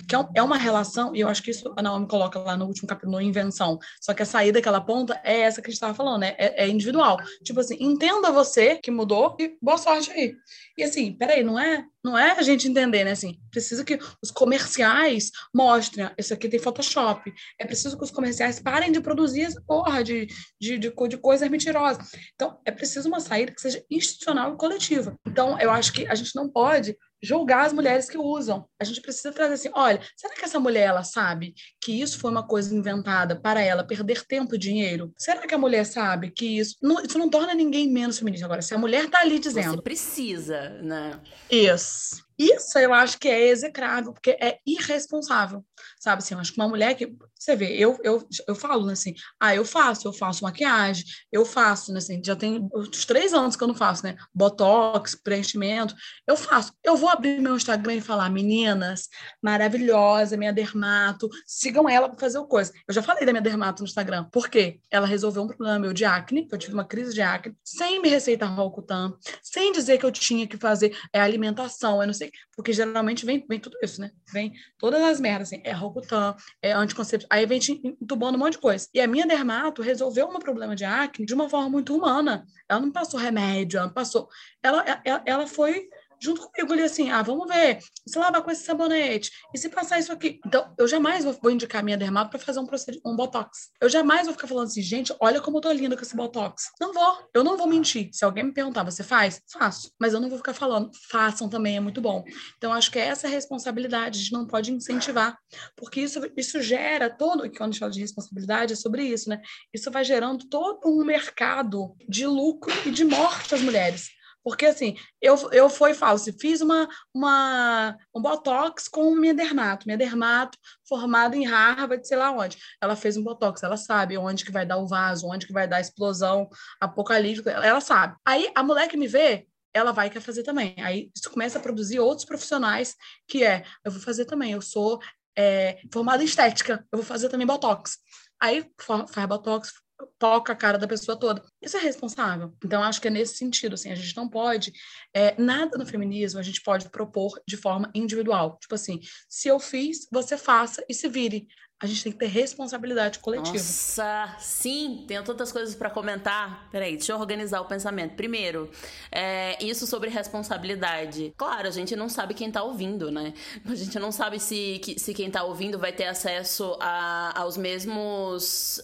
que é, é uma relação, e eu acho que isso a Naomi coloca lá no último capítulo, no Invenção, só que a saída que ela aponta é essa que a gente estava falando, né? é, é individual. Tipo assim, entenda você que mudou e boa sorte aí. E assim, peraí, não é, não é a gente entender, né? Assim, precisa que os comerciais mostrem, isso aqui tem Photoshop. É preciso que os comerciais parem de produzir essa porra de, de, de, de coisas mentirosas. Então, é preciso uma saída que seja institucional e coletiva. Então, eu acho que a gente não pode julgar as mulheres que usam. A gente precisa trazer assim, olha, será que essa mulher ela sabe que isso foi uma coisa inventada para ela perder tempo e dinheiro? Será que a mulher sabe que isso não, isso não torna ninguém menos feminista agora? Se a mulher está ali dizendo, você precisa, né? Isso. Isso eu acho que é execrável, porque é irresponsável, sabe? Assim, eu acho que uma mulher que. Você vê, eu, eu, eu falo, né, assim, ah, eu faço, eu faço maquiagem, eu faço, né, assim, já tem uns três anos que eu não faço, né? Botox, preenchimento, eu faço. Eu vou abrir meu Instagram e falar, meninas, maravilhosa, minha dermato, sigam ela para fazer o coisa. Eu já falei da minha dermato no Instagram, por quê? Ela resolveu um problema meu de acne, eu tive uma crise de acne, sem me receitar Rocutan, sem dizer que eu tinha que fazer é, alimentação, eu não sei porque geralmente vem, vem tudo isso, né? Vem todas as merdas, assim, é Rocutan, é anticonceptivo, aí vem te entubando um monte de coisa. E a minha dermato resolveu um problema de acne de uma forma muito humana. Ela não passou remédio, ela não passou. Ela, ela, ela foi junto comigo ali assim, ah, vamos ver, se lavar com esse sabonete, e se passar isso aqui. Então, eu jamais vou, vou indicar minha dermato para fazer um, um botox. Eu jamais vou ficar falando assim, gente, olha como eu tô linda com esse botox. Não vou, eu não vou mentir. Se alguém me perguntar, você faz? Faço. Mas eu não vou ficar falando, façam também, é muito bom. Então, acho que é essa responsabilidade, a gente não pode incentivar, porque isso, isso gera todo, quando a gente fala de responsabilidade, é sobre isso, né? Isso vai gerando todo um mercado de lucro e de morte às mulheres. Porque, assim, eu, eu fui assim, fiz uma, uma, um botox com minha dermato. Minha dermato, formada em Harvard, sei lá onde. Ela fez um botox, ela sabe onde que vai dar o vaso, onde que vai dar a explosão apocalíptica, ela, sabe. Aí, a mulher que me vê, ela vai querer fazer também. Aí, isso começa a produzir outros profissionais, que é, eu vou fazer também, eu sou é, formada em estética, eu vou fazer também botox. Aí, faz botox, toca a cara da pessoa toda. Isso é responsável. Então, acho que é nesse sentido, assim, a gente não pode, é, nada no feminismo a gente pode propor de forma individual. Tipo assim, se eu fiz, você faça e se vire a gente tem que ter responsabilidade coletiva. Nossa, sim, tenho tantas coisas para comentar. Peraí, deixa eu organizar o pensamento. Primeiro, é, isso sobre responsabilidade. Claro, a gente não sabe quem tá ouvindo, né? A gente não sabe se, se quem tá ouvindo vai ter acesso a, aos mesmos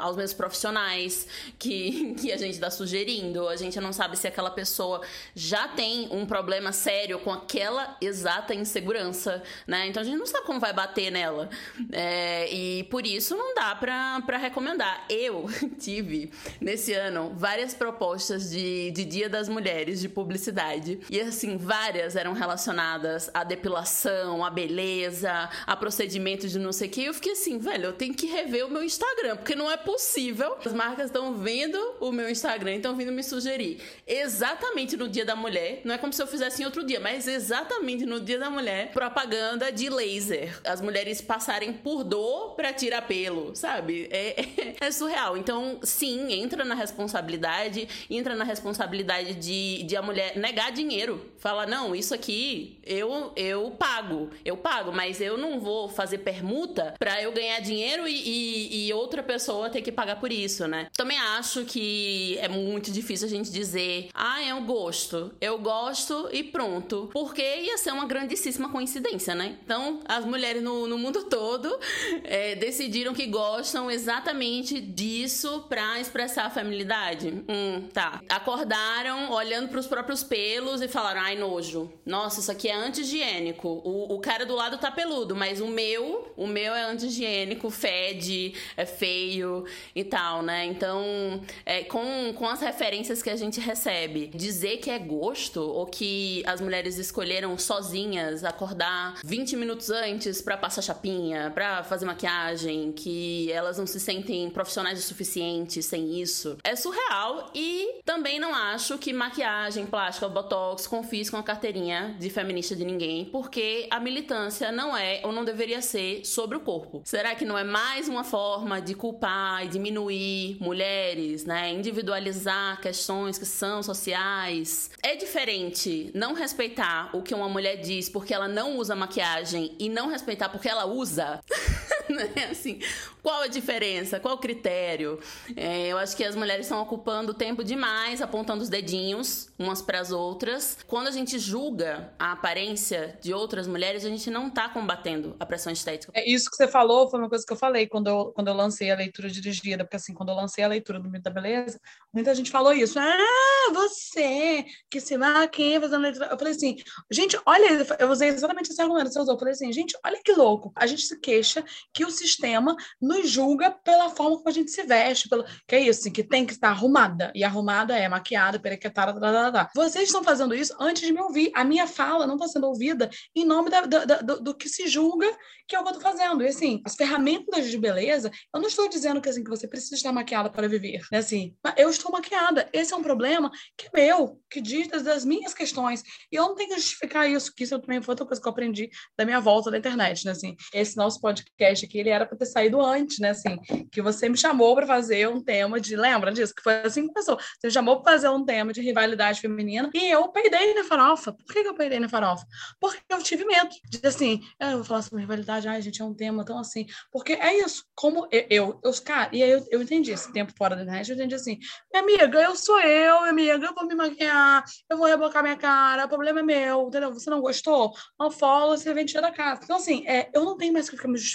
aos mesmos profissionais que, que a gente tá sugerindo. A gente não sabe se aquela pessoa já tem um problema sério com aquela exata insegurança, né? Então a gente não sabe como vai bater nela. É, É, e por isso não dá para recomendar. Eu tive, nesse ano, várias propostas de, de Dia das Mulheres de publicidade. E assim, várias eram relacionadas à depilação, à beleza, a procedimentos de não sei o que. E eu fiquei assim, velho, eu tenho que rever o meu Instagram, porque não é possível. As marcas estão vendo o meu Instagram estão vindo me sugerir. Exatamente no Dia da Mulher, não é como se eu fizesse em outro dia, mas exatamente no Dia da Mulher, propaganda de laser. As mulheres passarem por dor para tirar pelo, sabe? É, é, é, surreal. Então, sim, entra na responsabilidade, entra na responsabilidade de, de a mulher negar dinheiro. Fala, não, isso aqui eu, eu pago, eu pago, mas eu não vou fazer permuta para eu ganhar dinheiro e, e, e outra pessoa ter que pagar por isso, né? Também acho que é muito difícil a gente dizer, ah, é um gosto, eu gosto e pronto, porque ia ser uma grandíssima coincidência, né? Então, as mulheres no, no mundo todo é, decidiram que gostam exatamente disso pra expressar a feminilidade. Hum, tá. Acordaram olhando para os próprios pelos e falaram: ai, nojo. Nossa, isso aqui é anti-higiênico. O, o cara do lado tá peludo, mas o meu, o meu é anti-higiênico, fede, é feio e tal, né? Então, é, com, com as referências que a gente recebe, dizer que é gosto ou que as mulheres escolheram sozinhas acordar 20 minutos antes para passar chapinha, para fazer maquiagem, que elas não se sentem profissionais o suficiente sem isso, é surreal e também não acho que maquiagem, plástica, botox confiscam a carteirinha de feminista de ninguém, porque a militância não é ou não deveria ser sobre o corpo. Será que não é mais uma forma de culpar e diminuir mulheres, né? Individualizar questões que são sociais? É diferente não respeitar o que uma mulher diz porque ela não usa maquiagem e não respeitar porque ela usa. né? Assim, qual a diferença? Qual o critério? É, eu acho que as mulheres estão ocupando tempo demais, apontando os dedinhos umas para as outras. Quando a gente julga a aparência de outras mulheres, a gente não está combatendo a pressão estética. É isso que você falou foi uma coisa que eu falei quando eu, quando eu lancei a leitura dirigida, porque assim, quando eu lancei a leitura do Mito da Beleza, muita gente falou isso. Ah, você que se maquia fazendo leitura. Eu falei assim, gente, olha, eu usei exatamente esse argumento que você usou. Eu falei assim, gente, olha que louco. A gente se queixa que o sistema nos julga pela forma como a gente se veste, pelo que é isso, assim, que tem que estar arrumada. E arrumada é maquiada, perequetada, tá, tá, tá. Vocês estão fazendo isso antes de me ouvir. A minha fala não está sendo ouvida em nome da, da, da, do, do, que se julga que é o que eu estou fazendo. E assim, as ferramentas de beleza, eu não estou dizendo que, assim, que você precisa estar maquiada para viver, né? Assim, eu estou maquiada. Esse é um problema que é meu, que diz das, das minhas questões. E eu não tenho que justificar isso, que isso também foi outra coisa que eu aprendi da minha volta da internet, né? Assim, esse nosso podcast aqui, ele era para ter saído antes, né? Assim, que você me chamou para fazer um tema de. Lembra disso? Que foi assim que começou. Você me chamou para fazer um tema de rivalidade feminina e eu peidei na farofa. Por que, que eu peidei na farofa? Porque eu tive medo de assim, ah, eu vou falar sobre rivalidade, ai, gente, é um tema tão assim. Porque é isso, como eu, eu, eu cara, e aí eu, eu entendi esse tempo fora da internet, eu entendi assim, minha amiga, eu sou eu, minha amiga, eu vou me maquiar, eu vou rebocar minha cara, o problema é meu, entendeu? Você não gostou? Não follow, você vem da casa. Então, assim, é, eu não tenho mais que ficar me justificando.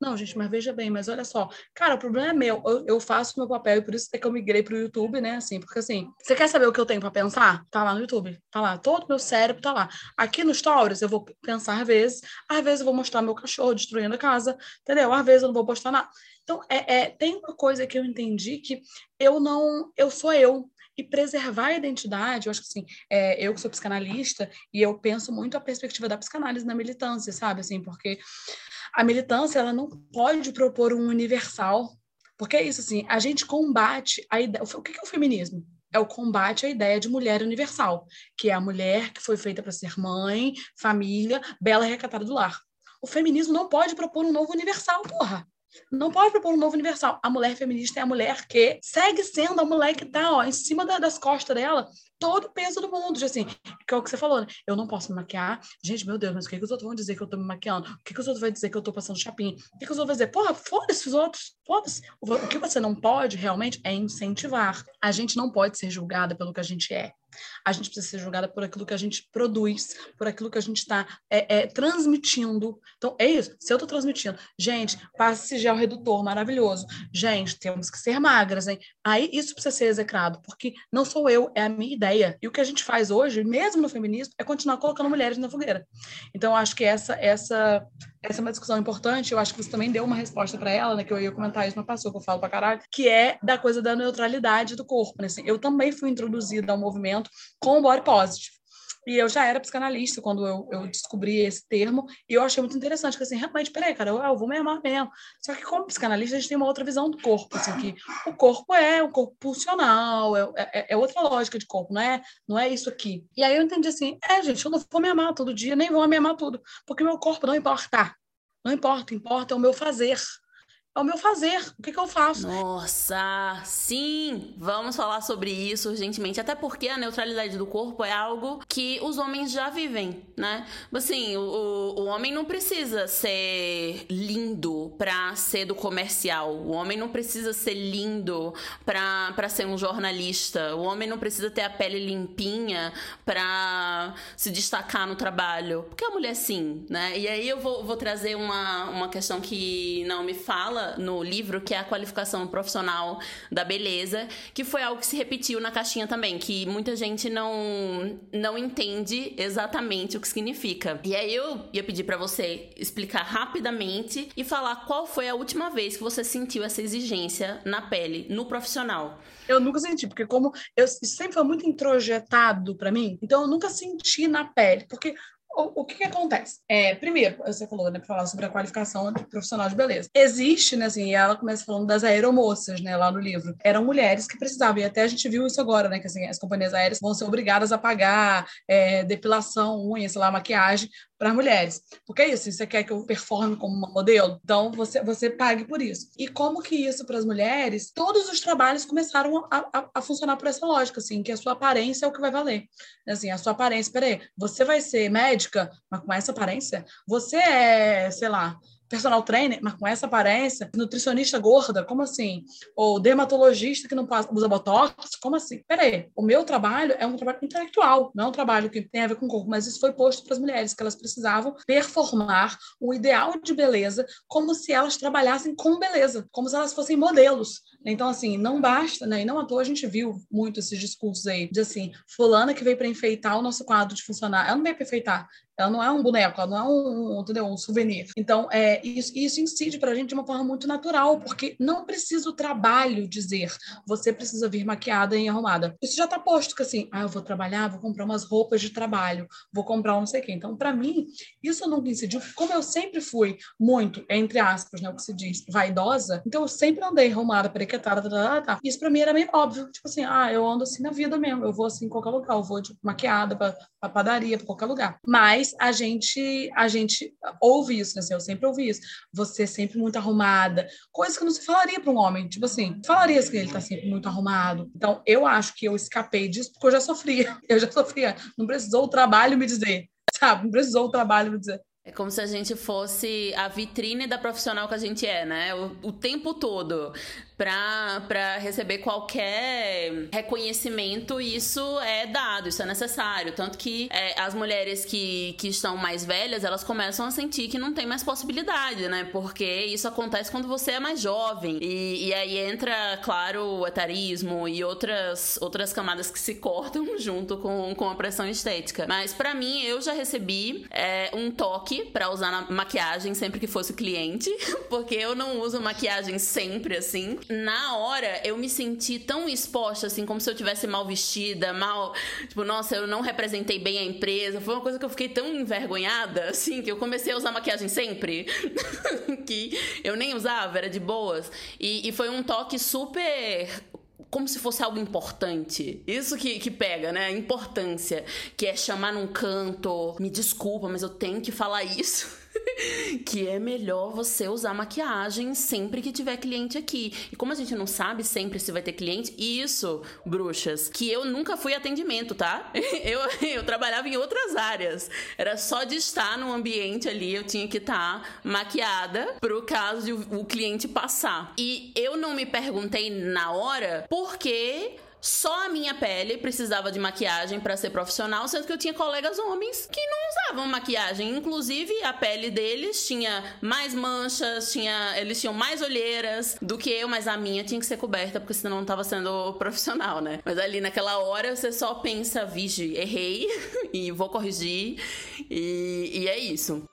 Não, gente, mas veja bem, mas olha só, cara, o problema é meu, eu, eu faço meu papel e por isso é que eu migrei pro YouTube, né, assim, porque assim, você quer saber o que eu tenho para pensar? Tá lá no YouTube, tá lá, todo meu cérebro tá lá. Aqui no Stories eu vou pensar às vezes, às vezes eu vou mostrar meu cachorro destruindo a casa, entendeu? Às vezes eu não vou postar nada. Então, é, é, tem uma coisa que eu entendi que eu não, eu sou eu, e preservar a identidade, eu acho que assim, é, eu que sou psicanalista e eu penso muito a perspectiva da psicanálise na militância, sabe? Assim, porque a militância ela não pode propor um universal, porque é isso assim, a gente combate a ideia. O que é o feminismo? É o combate à ideia de mulher universal, que é a mulher que foi feita para ser mãe, família, bela recatada do lar. O feminismo não pode propor um novo universal, porra. Não pode propor um novo universal. A mulher feminista é a mulher que segue sendo a mulher que está ó, em cima da, das costas dela todo o peso do mundo. Assim, que é o que você falou, né? Eu não posso me maquiar. Gente, meu Deus, mas o que, que os outros vão dizer que eu tô me maquiando? O que, que os outros vão dizer que eu tô passando chapinha? O que, que os outros vão dizer? Porra, foda-se os outros. Foda-se. O que você não pode realmente é incentivar. A gente não pode ser julgada pelo que a gente é. A gente precisa ser julgada por aquilo que a gente produz, por aquilo que a gente está é, é, transmitindo. Então, é isso. Se eu estou transmitindo, gente, passe esse gel redutor maravilhoso. Gente, temos que ser magras, hein? Aí isso precisa ser execrado, porque não sou eu, é a minha ideia. E o que a gente faz hoje, mesmo no feminismo, é continuar colocando mulheres na fogueira. Então, acho que essa, essa essa é uma discussão importante, eu acho que você também deu uma resposta para ela, né, que eu ia comentar isso, mas passou, que eu falo pra caralho, que é da coisa da neutralidade do corpo, né, assim, eu também fui introduzida ao movimento com o body positive, e eu já era psicanalista quando eu, eu, descobri esse termo, e eu achei muito interessante, que assim, realmente, peraí, cara, eu, eu, vou me amar mesmo. Só que como psicanalista, a gente tem uma outra visão do corpo, assim, que o corpo é o corpo pulsional, é, é, é, outra lógica de corpo, não é, não é isso aqui. E aí eu entendi assim, é, gente, eu não vou me amar todo dia, nem vou me amar tudo, porque meu corpo não importa. Não importa, importa é o meu fazer é o meu fazer. O que, que, eu faço? Nossa, sim! Vamos falar sobre isso urgentemente. Até porque a neutralidade do corpo é algo que os homens já vivem, né? Assim, o, o homem não precisa ser lindo pra ser do comercial. O homem não precisa ser lindo pra, pra ser um jornalista. O homem não precisa ter a pele limpinha pra se destacar no trabalho. Porque a mulher sim, né? E aí eu vou, vou trazer uma, uma questão que não me fala no livro, que é a qualificação profissional da beleza, que foi algo que se repetiu na caixinha também, que muita gente não, não entende exatamente o que significa. E aí eu ia pedir para você explicar rapidamente e falar qual foi a última vez que você sentiu essa exigência na pele, no profissional. Eu nunca senti, porque como eu sempre foi muito introjetado para mim, então eu nunca senti na pele, porque o, o que, que, acontece? É, primeiro, você falou, né, para falar sobre a qualificação de profissional de beleza. Existe, né, assim, e ela começa falando das aeromoças, né, lá no livro. Eram mulheres que precisavam, e até a gente viu isso agora, né, que assim, as companhias aéreas vão ser obrigadas a pagar é, depilação, unha, sei lá, maquiagem para mulheres. Porque é isso, você quer que eu performe como uma modelo? Então você, você pague por isso. E como que isso para as mulheres, todos os trabalhos começaram a, a, a, funcionar por essa lógica, assim, que a sua aparência é o que vai valer. Assim, a sua aparência, peraí, você vai ser médica, mas com essa aparência? Você é, sei lá, personal trainer, mas com essa aparência, nutricionista gorda, como assim? Ou dermatologista que não usa botox, como assim? Peraí, o meu trabalho é um trabalho intelectual, não é um trabalho que tem a ver com o corpo, mas isso foi posto para as mulheres, que elas precisavam performar o ideal de beleza como se elas trabalhassem com beleza, como se elas fossem modelos. Então, assim, não basta, né? E não à toa a gente viu muito esses discursos aí, de assim, fulana que veio para enfeitar o nosso quadro de funcionário. Ela não veio para enfeitar, ela não é um boneco, ela não é um, entendeu? um souvenir. Então, é, isso, isso incide para a gente de uma forma muito natural, porque não precisa o trabalho dizer você precisa vir maquiada e arrumada. Isso já está posto que assim, ah, eu vou trabalhar, vou comprar umas roupas de trabalho, vou comprar um não sei o quê. Então, para mim, isso nunca incidiu. Como eu sempre fui muito, entre aspas, né, o que se diz, vaidosa, então eu sempre andei arrumada, perequetada, tá, tá, tá, tá. isso para mim era meio óbvio. Tipo assim, ah, eu ando assim na vida mesmo, eu vou assim em qualquer lugar, eu vou tipo, maquiada para padaria, para qualquer lugar. Mas mas a gente a gente ouve isso, né? Assim, eu sempre ouvi isso. Você é sempre muito arrumada, coisa que não se falaria para um homem, tipo assim, falaria que ele está sempre muito arrumado. Então, eu acho que eu escapei disso porque eu já sofria. Eu já sofria. Não precisou o trabalho me dizer, sabe? Não precisou o trabalho me dizer. É como se a gente fosse a vitrine da profissional que a gente é, né? O, o tempo todo para receber qualquer reconhecimento, isso é dado, isso é necessário. Tanto que é, as mulheres que, que estão mais velhas, elas começam a sentir que não tem mais possibilidade, né? Porque isso acontece quando você é mais jovem. E, e aí entra, claro, o etarismo e outras, outras camadas que se cortam junto com, com a pressão estética. Mas para mim, eu já recebi é, um toque para usar na maquiagem sempre que fosse cliente, porque eu não uso maquiagem sempre assim na hora eu me senti tão exposta, assim, como se eu tivesse mal vestida, mal. Tipo, nossa, eu não representei bem a empresa. Foi uma coisa que eu fiquei tão envergonhada, assim, que eu comecei a usar maquiagem sempre. que eu nem usava, era de boas. E, e foi um toque super como se fosse algo importante. Isso que, que pega, né? A importância. Que é chamar num canto. Me desculpa, mas eu tenho que falar isso. que é melhor você usar maquiagem sempre que tiver cliente aqui. E como a gente não sabe sempre se vai ter cliente, isso, bruxas, que eu nunca fui atendimento, tá? Eu, eu trabalhava em outras áreas. Era só de estar no ambiente ali, eu tinha que estar tá maquiada pro caso de o cliente passar. E eu não me perguntei na hora por que só a minha pele precisava de maquiagem para ser profissional, sendo que eu tinha colegas homens que não usavam maquiagem. Inclusive, a pele deles tinha mais manchas, tinha, eles tinham mais olheiras do que eu, mas a minha tinha que ser coberta, porque senão não tava sendo profissional, né? Mas ali naquela hora você só pensa, vige, errei e vou corrigir. E, e é isso.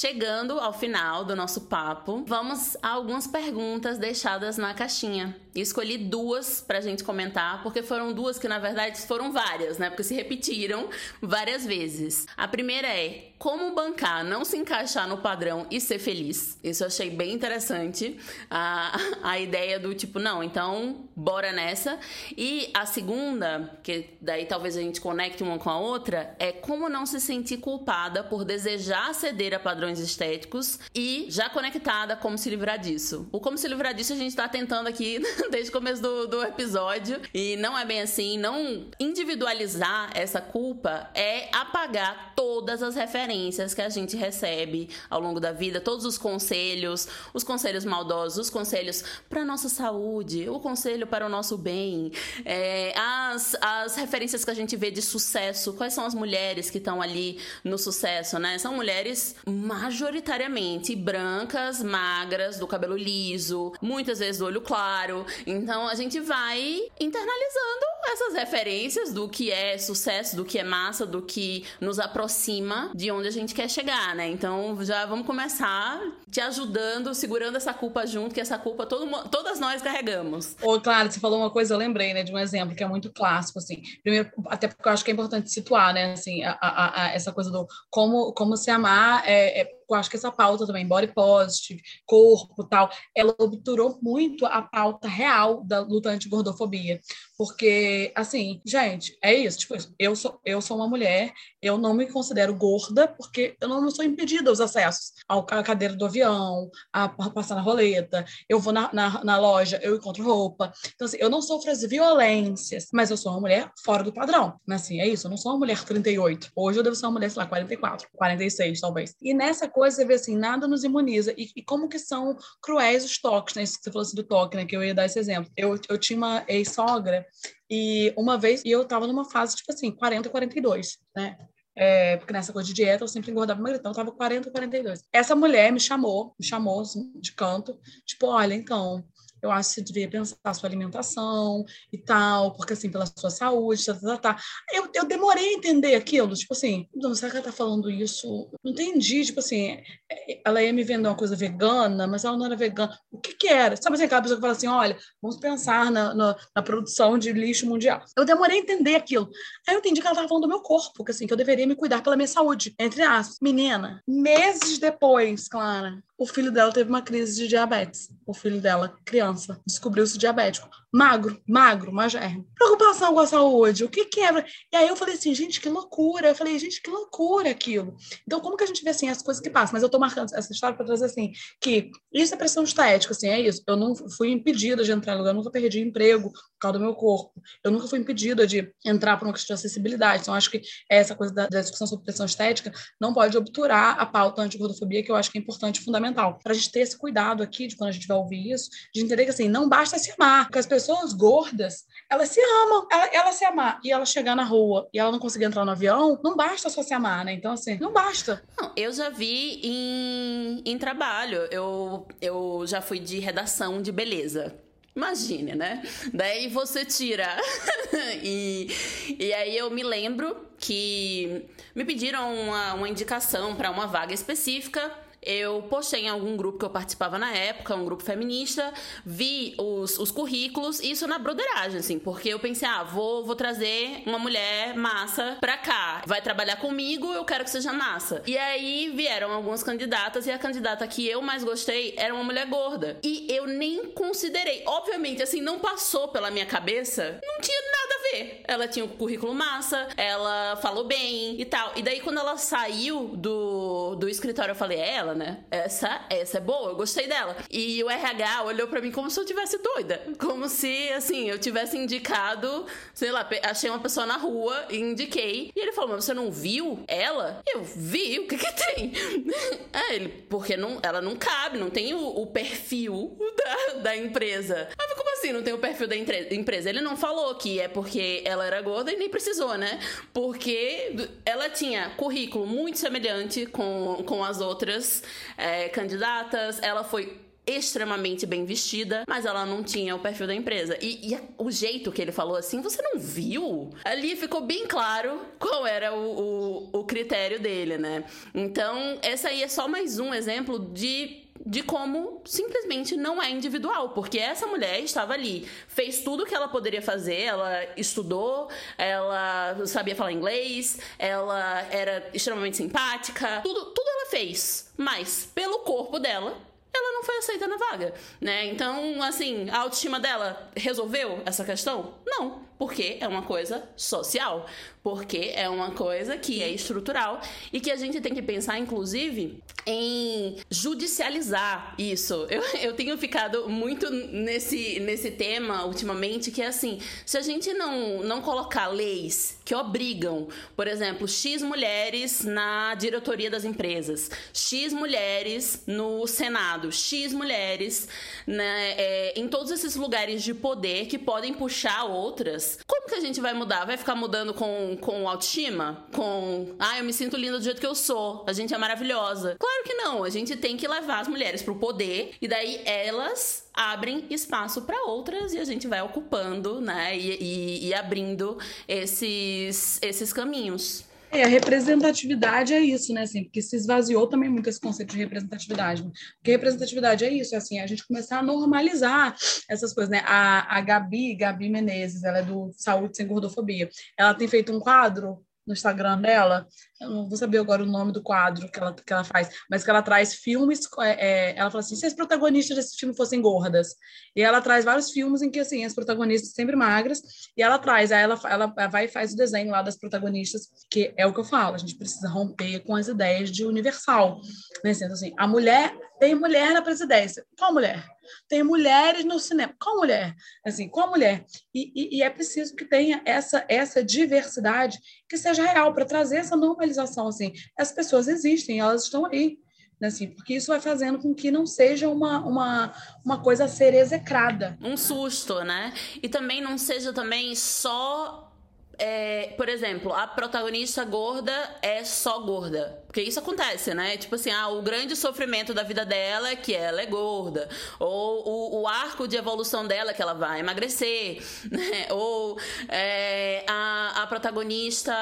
Chegando ao final do nosso papo, vamos a algumas perguntas deixadas na caixinha. Escolhi duas pra gente comentar, porque foram duas que na verdade foram várias, né? Porque se repetiram várias vezes. A primeira é: como bancar, não se encaixar no padrão e ser feliz? Isso eu achei bem interessante. A, a ideia do tipo, não, então bora nessa. E a segunda, que daí talvez a gente conecte uma com a outra, é como não se sentir culpada por desejar ceder a padrões estéticos e já conectada como se livrar disso. O como se livrar disso a gente tá tentando aqui desde o começo do, do episódio e não é bem assim, não individualizar essa culpa é apagar todas as referências que a gente recebe ao longo da vida, todos os conselhos, os conselhos maldosos, os conselhos para nossa saúde, o conselho para o nosso bem, é, as, as referências que a gente vê de sucesso, quais são as mulheres que estão ali no sucesso, né? São mulheres majoritariamente brancas, magras, do cabelo liso, muitas vezes do olho claro. Então a gente vai internalizando essas referências do que é sucesso, do que é massa, do que nos aproxima de onde a gente quer chegar, né? Então já vamos começar te ajudando, segurando essa culpa junto, que essa culpa todo, todas nós carregamos. Ô, claro, você falou uma coisa, eu lembrei, né, de um exemplo que é muito clássico, assim. Primeiro, até porque eu acho que é importante situar, né, assim, a, a, a, essa coisa do como, como se amar é, é eu acho que essa pauta também, body positive, corpo tal, ela obturou muito a pauta real da luta anti-gordofobia. Porque, assim, gente, é isso. Tipo, eu sou, eu sou uma mulher, eu não me considero gorda, porque eu não, não sou impedida os acessos à cadeira do avião, a, a passar na roleta. Eu vou na, na, na, loja, eu encontro roupa. Então, assim, eu não sofro as violências, mas eu sou uma mulher fora do padrão. Mas, assim, é isso. Eu não sou uma mulher 38. Hoje eu devo ser uma mulher, sei lá, 44, 46, talvez. E nessa coisa, você vê assim, nada nos imuniza. E, e como que são cruéis os toques, né? Isso que você falou assim do toque, né? Que eu ia dar esse exemplo. Eu, eu tinha uma ex-sogra e uma vez, eu tava numa fase, tipo assim, 40, 42, né? É, porque nessa coisa de dieta eu sempre engordava mais, então eu tava 40, 42. Essa mulher me chamou, me chamou assim, de canto, tipo, olha, então, eu acho que você devia pensar a sua alimentação e tal, porque assim, pela sua saúde, tá, tá, tá. tá. Eu, eu demorei a entender aquilo, tipo assim, não, será que ela tá falando isso? Não entendi, tipo assim, ela ia me vender uma coisa vegana, mas ela não era vegana. O que que era? Sabe assim, aquela pessoa que fala assim, olha, vamos pensar na, na, na produção de lixo mundial. Eu demorei a entender aquilo. Aí eu entendi que ela tava falando do meu corpo, que assim, que eu deveria me cuidar pela minha saúde, entre aspas. Menina, meses depois, Clara, o filho dela teve uma crise de diabetes. O filho dela, criança, descobriu-se diabético. Magro, magro, magérrimo. Preocupação com a saúde, o que quebra? E aí eu falei assim, gente, que loucura. Eu falei, gente, que loucura aquilo. Então, como que a gente vê, assim, as coisas que passam? Mas eu tô marcando essa história para trazer, assim, que isso é pressão estética, assim, é isso. Eu não fui impedida de entrar em lugar, eu nunca perdi emprego por causa do meu corpo. Eu nunca fui impedida de entrar por uma questão de acessibilidade. Então, acho que essa coisa da, da discussão sobre pressão estética não pode obturar a pauta anti-gordofobia, que eu acho que é importante e fundamental. Para a gente ter esse cuidado aqui, de quando a gente vai ouvir isso, de entender que, assim, não basta se amar, porque as pessoas gordas, elas se amam. Ela, ela, se amar e ela chegar na rua e ela não conseguir entrar no avião, não basta só se amar, né? Então, assim, não basta. Não, eu já vi em, em trabalho. Eu, eu já fui de redação de beleza. Imagine, né? Daí você tira. e, e aí eu me lembro que me pediram uma, uma indicação para uma vaga específica eu postei em algum grupo que eu participava na época, um grupo feminista, vi os, os currículos, isso na broderagem, assim, porque eu pensei, ah, vou, vou trazer uma mulher massa pra cá, vai trabalhar comigo, eu quero que seja massa. E aí vieram algumas candidatas e a candidata que eu mais gostei era uma mulher gorda. E eu nem considerei, obviamente, assim, não passou pela minha cabeça, não tinha ver. Ela tinha um currículo massa, ela falou bem e tal. E daí quando ela saiu do, do escritório, eu falei, é ela? né? Essa, essa é boa, eu gostei dela. E o RH olhou para mim como se eu tivesse doida. Como se, assim, eu tivesse indicado, sei lá, achei uma pessoa na rua e indiquei. E ele falou, mas você não viu ela? Eu vi, o que que tem? É, ele, porque não, ela não cabe, não tem o, o perfil da, da empresa. Mas como assim não tem o perfil da empresa? Ele não falou que é porque ela era gorda e nem precisou, né? Porque ela tinha currículo muito semelhante com, com as outras é, candidatas, ela foi extremamente bem vestida, mas ela não tinha o perfil da empresa. E, e o jeito que ele falou assim, você não viu? Ali ficou bem claro qual era o, o, o critério dele, né? Então, essa aí é só mais um exemplo de de como simplesmente não é individual, porque essa mulher estava ali, fez tudo o que ela poderia fazer, ela estudou, ela sabia falar inglês, ela era extremamente simpática, tudo, tudo ela fez, mas pelo corpo dela, ela não foi aceita na vaga, né? Então, assim, a autoestima dela resolveu essa questão? Não, porque é uma coisa social, porque é uma coisa que é estrutural e que a gente tem que pensar, inclusive, em judicializar isso. Eu, eu tenho ficado muito nesse, nesse tema ultimamente, que é assim, se a gente não, não colocar leis que obrigam, por exemplo, X mulheres na diretoria das empresas, X mulheres no Senado, X mulheres né, é, em todos esses lugares de poder que podem puxar outras, como que a gente vai mudar? Vai ficar mudando com com autoestima? Com, ah, eu me sinto linda do jeito que eu sou, a gente é maravilhosa. Claro que não, a gente tem que levar as mulheres pro poder e daí elas abrem espaço para outras e a gente vai ocupando, né, e, e, e abrindo esses, esses caminhos. É, a representatividade é isso, né? Assim, porque se esvaziou também muito esse conceito de representatividade. Né? Porque representatividade é isso, assim, a gente começar a normalizar essas coisas, né? A, a Gabi, Gabi Menezes, ela é do Saúde Sem Gordofobia. Ela tem feito um quadro no Instagram dela, eu não vou saber agora o nome do quadro que ela, que ela faz, mas que ela traz filmes, é, é, ela fala assim, se as protagonistas desse filme fossem gordas, e ela traz vários filmes em que, assim, as protagonistas sempre magras, e ela traz, aí ela, ela vai e faz o desenho lá das protagonistas, que é o que eu falo, a gente precisa romper com as ideias de universal, né, assim, assim a mulher, tem mulher na presidência, qual mulher? Tem mulheres no cinema. Qual mulher? Assim, qual mulher? E, e, e é preciso que tenha essa, essa diversidade que seja real para trazer essa Assim, as pessoas existem, elas estão aí. Né, assim, porque isso vai fazendo com que não seja uma, uma, uma coisa a ser execrada. Um susto, né? E também não seja também só é, por exemplo, a protagonista gorda é só gorda. Porque isso acontece, né? Tipo assim, ah, o grande sofrimento da vida dela é que ela é gorda. Ou o, o arco de evolução dela é que ela vai emagrecer. Né? Ou é, a, a protagonista,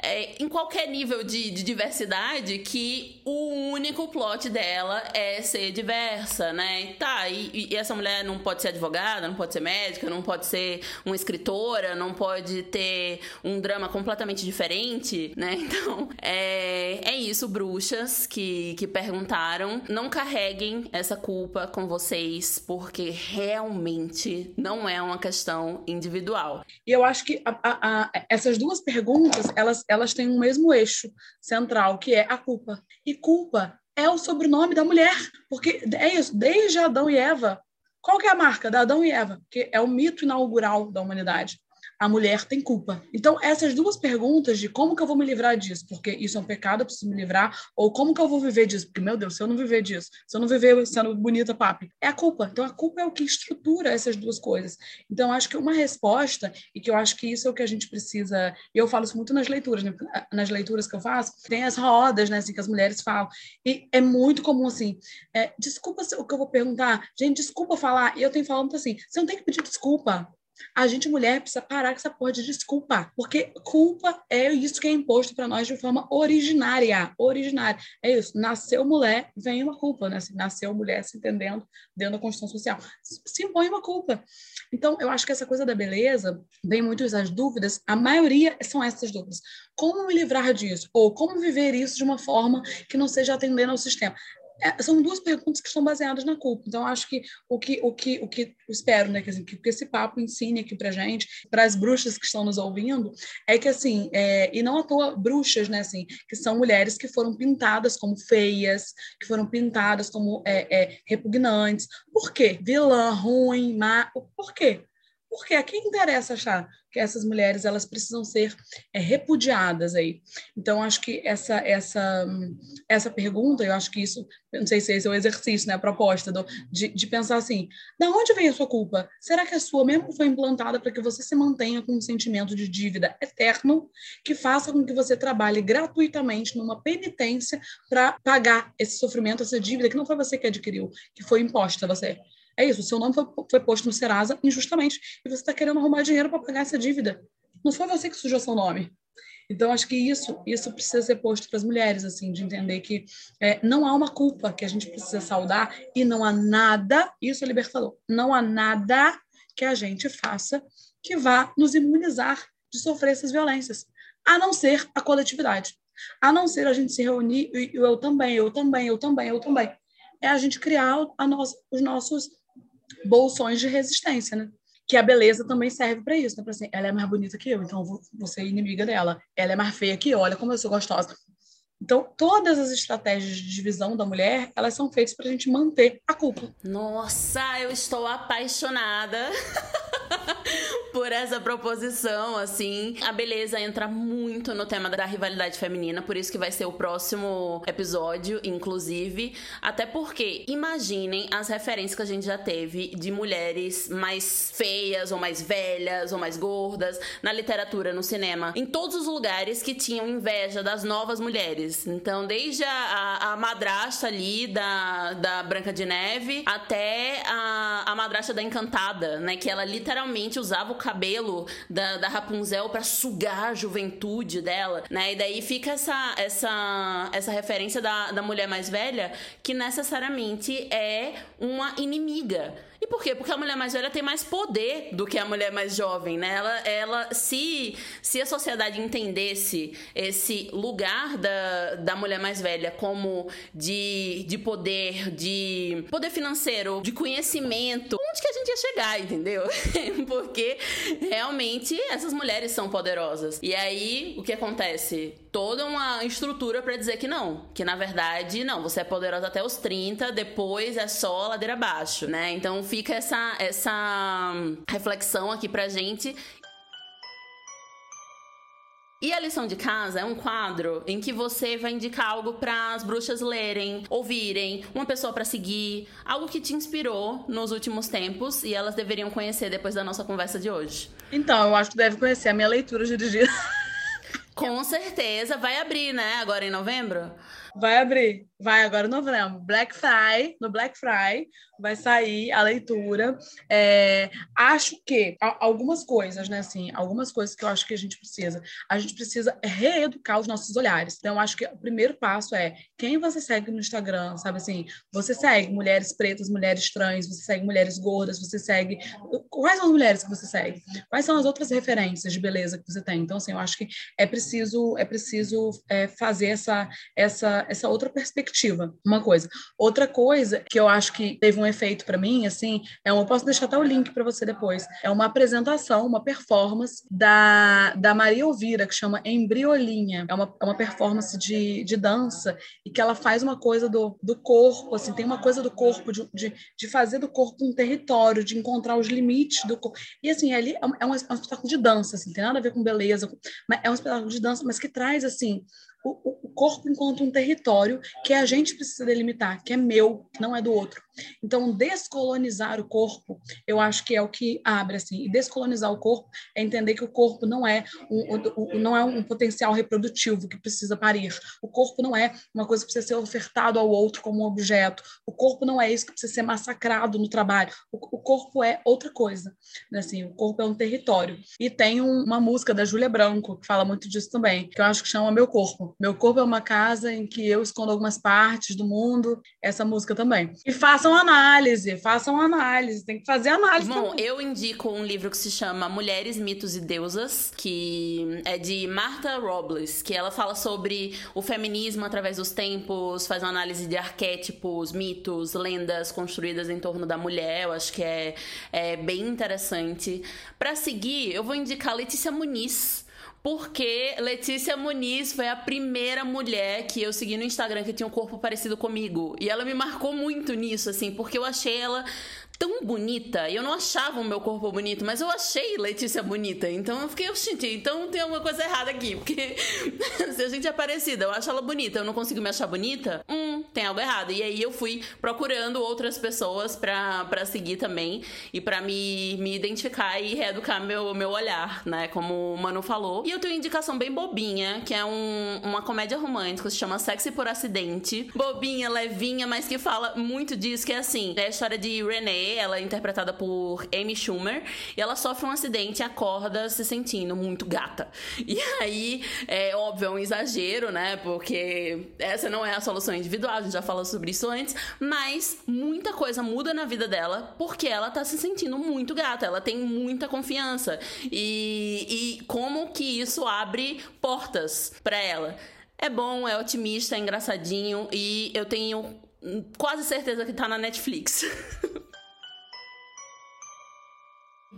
é, em qualquer nível de, de diversidade, que o único plot dela é ser diversa, né? Tá, e, e essa mulher não pode ser advogada, não pode ser médica, não pode ser uma escritora, não pode ter um drama completamente diferente, né? Então, é, é isso, bruxas que, que perguntaram. Não carreguem essa culpa com vocês, porque realmente não é uma questão individual. E eu acho que a, a, a, essas duas perguntas, elas, elas têm um mesmo eixo central, que é a culpa. E culpa é o sobrenome da mulher, porque é isso, desde Adão e Eva, qual que é a marca da Adão e Eva? Que é o mito inaugural da humanidade a mulher tem culpa. Então, essas duas perguntas de como que eu vou me livrar disso, porque isso é um pecado, eu preciso me livrar, ou como que eu vou viver disso, porque, meu Deus, se eu não viver disso, se eu não viver sendo bonita, papi, é a culpa. Então, a culpa é o que estrutura essas duas coisas. Então, acho que uma resposta, e que eu acho que isso é o que a gente precisa, e eu falo isso muito nas leituras, né? nas leituras que eu faço, tem as rodas, né, assim, que as mulheres falam, e é muito comum, assim, é, desculpa o que eu vou perguntar, gente, desculpa falar, e eu tenho falando assim, você não tem que pedir desculpa, a gente, mulher, precisa parar com essa porra de desculpa, porque culpa é isso que é imposto para nós de forma originária, originária. É isso, nasceu mulher, vem uma culpa, né? Se nasceu mulher se entendendo dentro da Constituição Social, se impõe uma culpa. Então, eu acho que essa coisa da beleza, vem muito as dúvidas, a maioria são essas dúvidas. Como me livrar disso? Ou como viver isso de uma forma que não seja atendendo ao sistema? É, são duas perguntas que estão baseadas na culpa. Então, acho que o que o que o que espero, né, que, assim, que esse papo ensine aqui para gente, para as bruxas que estão nos ouvindo, é que assim, é, e não à toa bruxas, né, assim, que são mulheres que foram pintadas como feias, que foram pintadas como é, é repugnantes. Por quê? Vilã, ruim, má. Por quê? Porque a quem interessa achar que essas mulheres elas precisam ser é, repudiadas aí? Então acho que essa essa essa pergunta, eu acho que isso, não sei se esse é o exercício, né, a proposta do, de, de pensar assim, da onde vem a sua culpa? Será que a sua mesmo foi implantada para que você se mantenha com um sentimento de dívida eterno que faça com que você trabalhe gratuitamente numa penitência para pagar esse sofrimento, essa dívida que não foi você que adquiriu, que foi imposta a você? É isso, o seu nome foi, foi posto no Serasa injustamente e você está querendo arrumar dinheiro para pagar essa dívida. Não foi você que sujou seu nome. Então, acho que isso, isso precisa ser posto para as mulheres, assim, de entender que é, não há uma culpa que a gente precisa saudar e não há nada, isso é libertador, não há nada que a gente faça que vá nos imunizar de sofrer essas violências, a não ser a coletividade, a não ser a gente se reunir e eu também, eu também, eu também, eu também. É a gente criar a nossa, os nossos bolsões de resistência, né? Que a beleza também serve para isso, né? Pra assim, ela é mais bonita que eu, então vou ser inimiga dela. Ela é mais feia que eu, olha como eu sou gostosa. Então, todas as estratégias de divisão da mulher, elas são feitas para a gente manter a culpa. Nossa, eu estou apaixonada. por essa proposição, assim. A beleza entra muito no tema da rivalidade feminina, por isso que vai ser o próximo episódio, inclusive. Até porque, imaginem as referências que a gente já teve de mulheres mais feias, ou mais velhas, ou mais gordas, na literatura, no cinema, em todos os lugares que tinham inveja das novas mulheres. Então, desde a, a madrasta ali da, da Branca de Neve até a, a madrasta da Encantada, né? Que ela literalmente usava o cabelo da, da Rapunzel para sugar a juventude dela, né? E daí fica essa, essa, essa referência da, da mulher mais velha que necessariamente é uma inimiga e por quê? Porque a mulher mais velha tem mais poder do que a mulher mais jovem, né? Ela, ela se, se a sociedade entendesse esse lugar da, da mulher mais velha como de, de poder, de poder financeiro, de conhecimento, onde que a gente ia chegar, entendeu? Porque realmente essas mulheres são poderosas. E aí, o que acontece? Toda uma estrutura para dizer que não, que na verdade, não, você é poderosa até os 30, depois é só ladeira abaixo, né? Então fica essa, essa reflexão aqui pra gente. E a lição de casa é um quadro em que você vai indicar algo para as bruxas lerem, ouvirem, uma pessoa para seguir, algo que te inspirou nos últimos tempos e elas deveriam conhecer depois da nossa conversa de hoje. Então, eu acho que deve conhecer a minha leitura dirigida. Com certeza, vai abrir, né? Agora em novembro? Vai abrir, vai agora em novembro. Black Friday, no Black Friday, vai sair a leitura. É, acho que algumas coisas, né? Assim, algumas coisas que eu acho que a gente precisa. A gente precisa reeducar os nossos olhares. Então, acho que o primeiro passo é quem você segue no Instagram, sabe assim? Você segue mulheres pretas, mulheres trans, você segue mulheres gordas, você segue. Quais são as mulheres que você segue? Quais são as outras referências de beleza que você tem? Então, assim, eu acho que é preciso, é preciso é, fazer essa, essa essa, outra perspectiva, uma coisa. Outra coisa que eu acho que teve um efeito para mim, assim, é uma, eu posso deixar até o link para você depois, é uma apresentação, uma performance da, da Maria Elvira, que chama Embriolinha. É uma, é uma performance de, de dança e que ela faz uma coisa do, do corpo, assim, tem uma coisa do corpo, de, de, de fazer do corpo um território, de encontrar os limites do corpo. E, assim, ali é um, é um espetáculo de dança, assim, tem nada a ver com beleza, mas é um espetáculo de dança, mas que traz, assim, o, o corpo enquanto um território que a gente precisa delimitar, que é meu, não é do outro. Então, descolonizar o corpo, eu acho que é o que abre assim. E descolonizar o corpo é entender que o corpo não é um, um, não é um potencial reprodutivo que precisa parir. O corpo não é uma coisa que precisa ser ofertado ao outro como um objeto. O corpo não é isso que precisa ser massacrado no trabalho. O, o corpo é outra coisa. Né? Assim, o corpo é um território. E tem um, uma música da Júlia Branco que fala muito disso também, que eu acho que chama Meu Corpo. Meu corpo é uma casa em que eu escondo algumas partes do mundo. Essa música também. E faça façam análise, façam análise, tem que fazer análise. Bom, também. eu indico um livro que se chama Mulheres, Mitos e Deusas, que é de Martha Robles, que ela fala sobre o feminismo através dos tempos, faz uma análise de arquétipos, mitos, lendas construídas em torno da mulher. Eu acho que é, é bem interessante. Para seguir, eu vou indicar Letícia Muniz porque Letícia Muniz foi a primeira mulher que eu segui no Instagram que tinha um corpo parecido comigo. E ela me marcou muito nisso, assim, porque eu achei ela tão bonita. Eu não achava o meu corpo bonito, mas eu achei Letícia bonita. Então eu fiquei, gente, então tem alguma coisa errada aqui. Porque se a gente é parecida, eu acho ela bonita, eu não consigo me achar bonita, hum, tem algo errado. E aí eu fui procurando outras pessoas pra seguir também e pra me, me identificar e reeducar meu, meu olhar, né? Como o Manu falou. E eu tenho uma indicação bem bobinha, que é um, uma comédia romântica, se chama Sexy por Acidente. Bobinha, levinha, mas que fala muito disso, que é assim, é a história de Renee, ela é interpretada por Amy Schumer, e ela sofre um acidente e acorda se sentindo muito gata. E aí, é óbvio, é um exagero, né? Porque essa não é a solução individual, a gente já falou sobre isso antes, mas muita coisa muda na vida dela porque ela tá se sentindo muito gata, ela tem muita confiança. E, e como que isso abre portas para ela. É bom, é otimista, é engraçadinho e eu tenho quase certeza que tá na Netflix.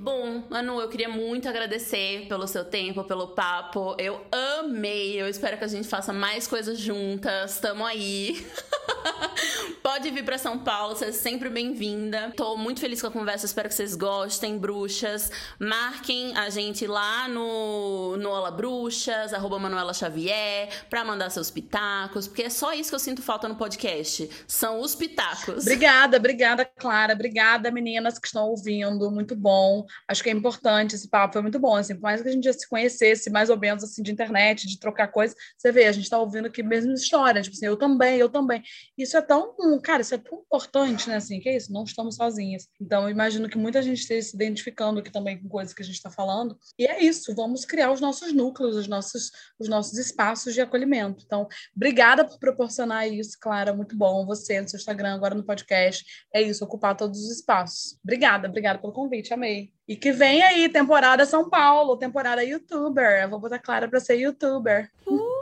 Bom, Manu, eu queria muito agradecer pelo seu tempo, pelo papo. Eu amei. Eu espero que a gente faça mais coisas juntas. Tamo aí. Pode vir para São Paulo, você é sempre bem-vinda. Tô muito feliz com a conversa, espero que vocês gostem, bruxas. Marquem a gente lá no, no Ola Bruxas, arroba Manuela Xavier, pra mandar seus pitacos, porque é só isso que eu sinto falta no podcast. São os pitacos. Obrigada, obrigada, Clara. Obrigada, meninas que estão ouvindo. Muito bom. Acho que é importante esse papo, foi muito bom. Assim, por mais que a gente já se conhecesse mais ou menos assim de internet, de trocar coisas, você vê, a gente tá ouvindo aqui mesmo história. Tipo assim, eu também, eu também. Isso é tão, cara, isso é tão importante, né? Assim, que é isso, não estamos sozinhas. Então, eu imagino que muita gente esteja se identificando aqui também com coisas que a gente está falando. E é isso, vamos criar os nossos núcleos, os nossos, os nossos espaços de acolhimento. Então, obrigada por proporcionar isso, Clara, muito bom. Você no seu Instagram, agora no podcast. É isso, ocupar todos os espaços. Obrigada, obrigada pelo convite, amei. E que vem aí, temporada São Paulo, temporada youtuber. Eu vou botar Clara para ser youtuber. Uh,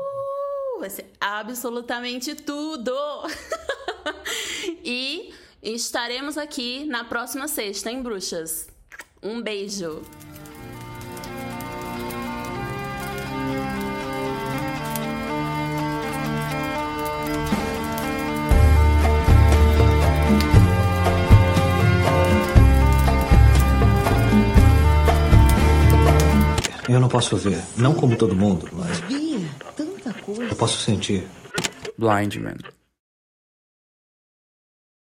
vai ser absolutamente tudo! e estaremos aqui na próxima sexta, em Bruxas? Um beijo! Eu não posso ver, não como todo mundo, mas. Coisa. Eu posso sentir. Blind Man.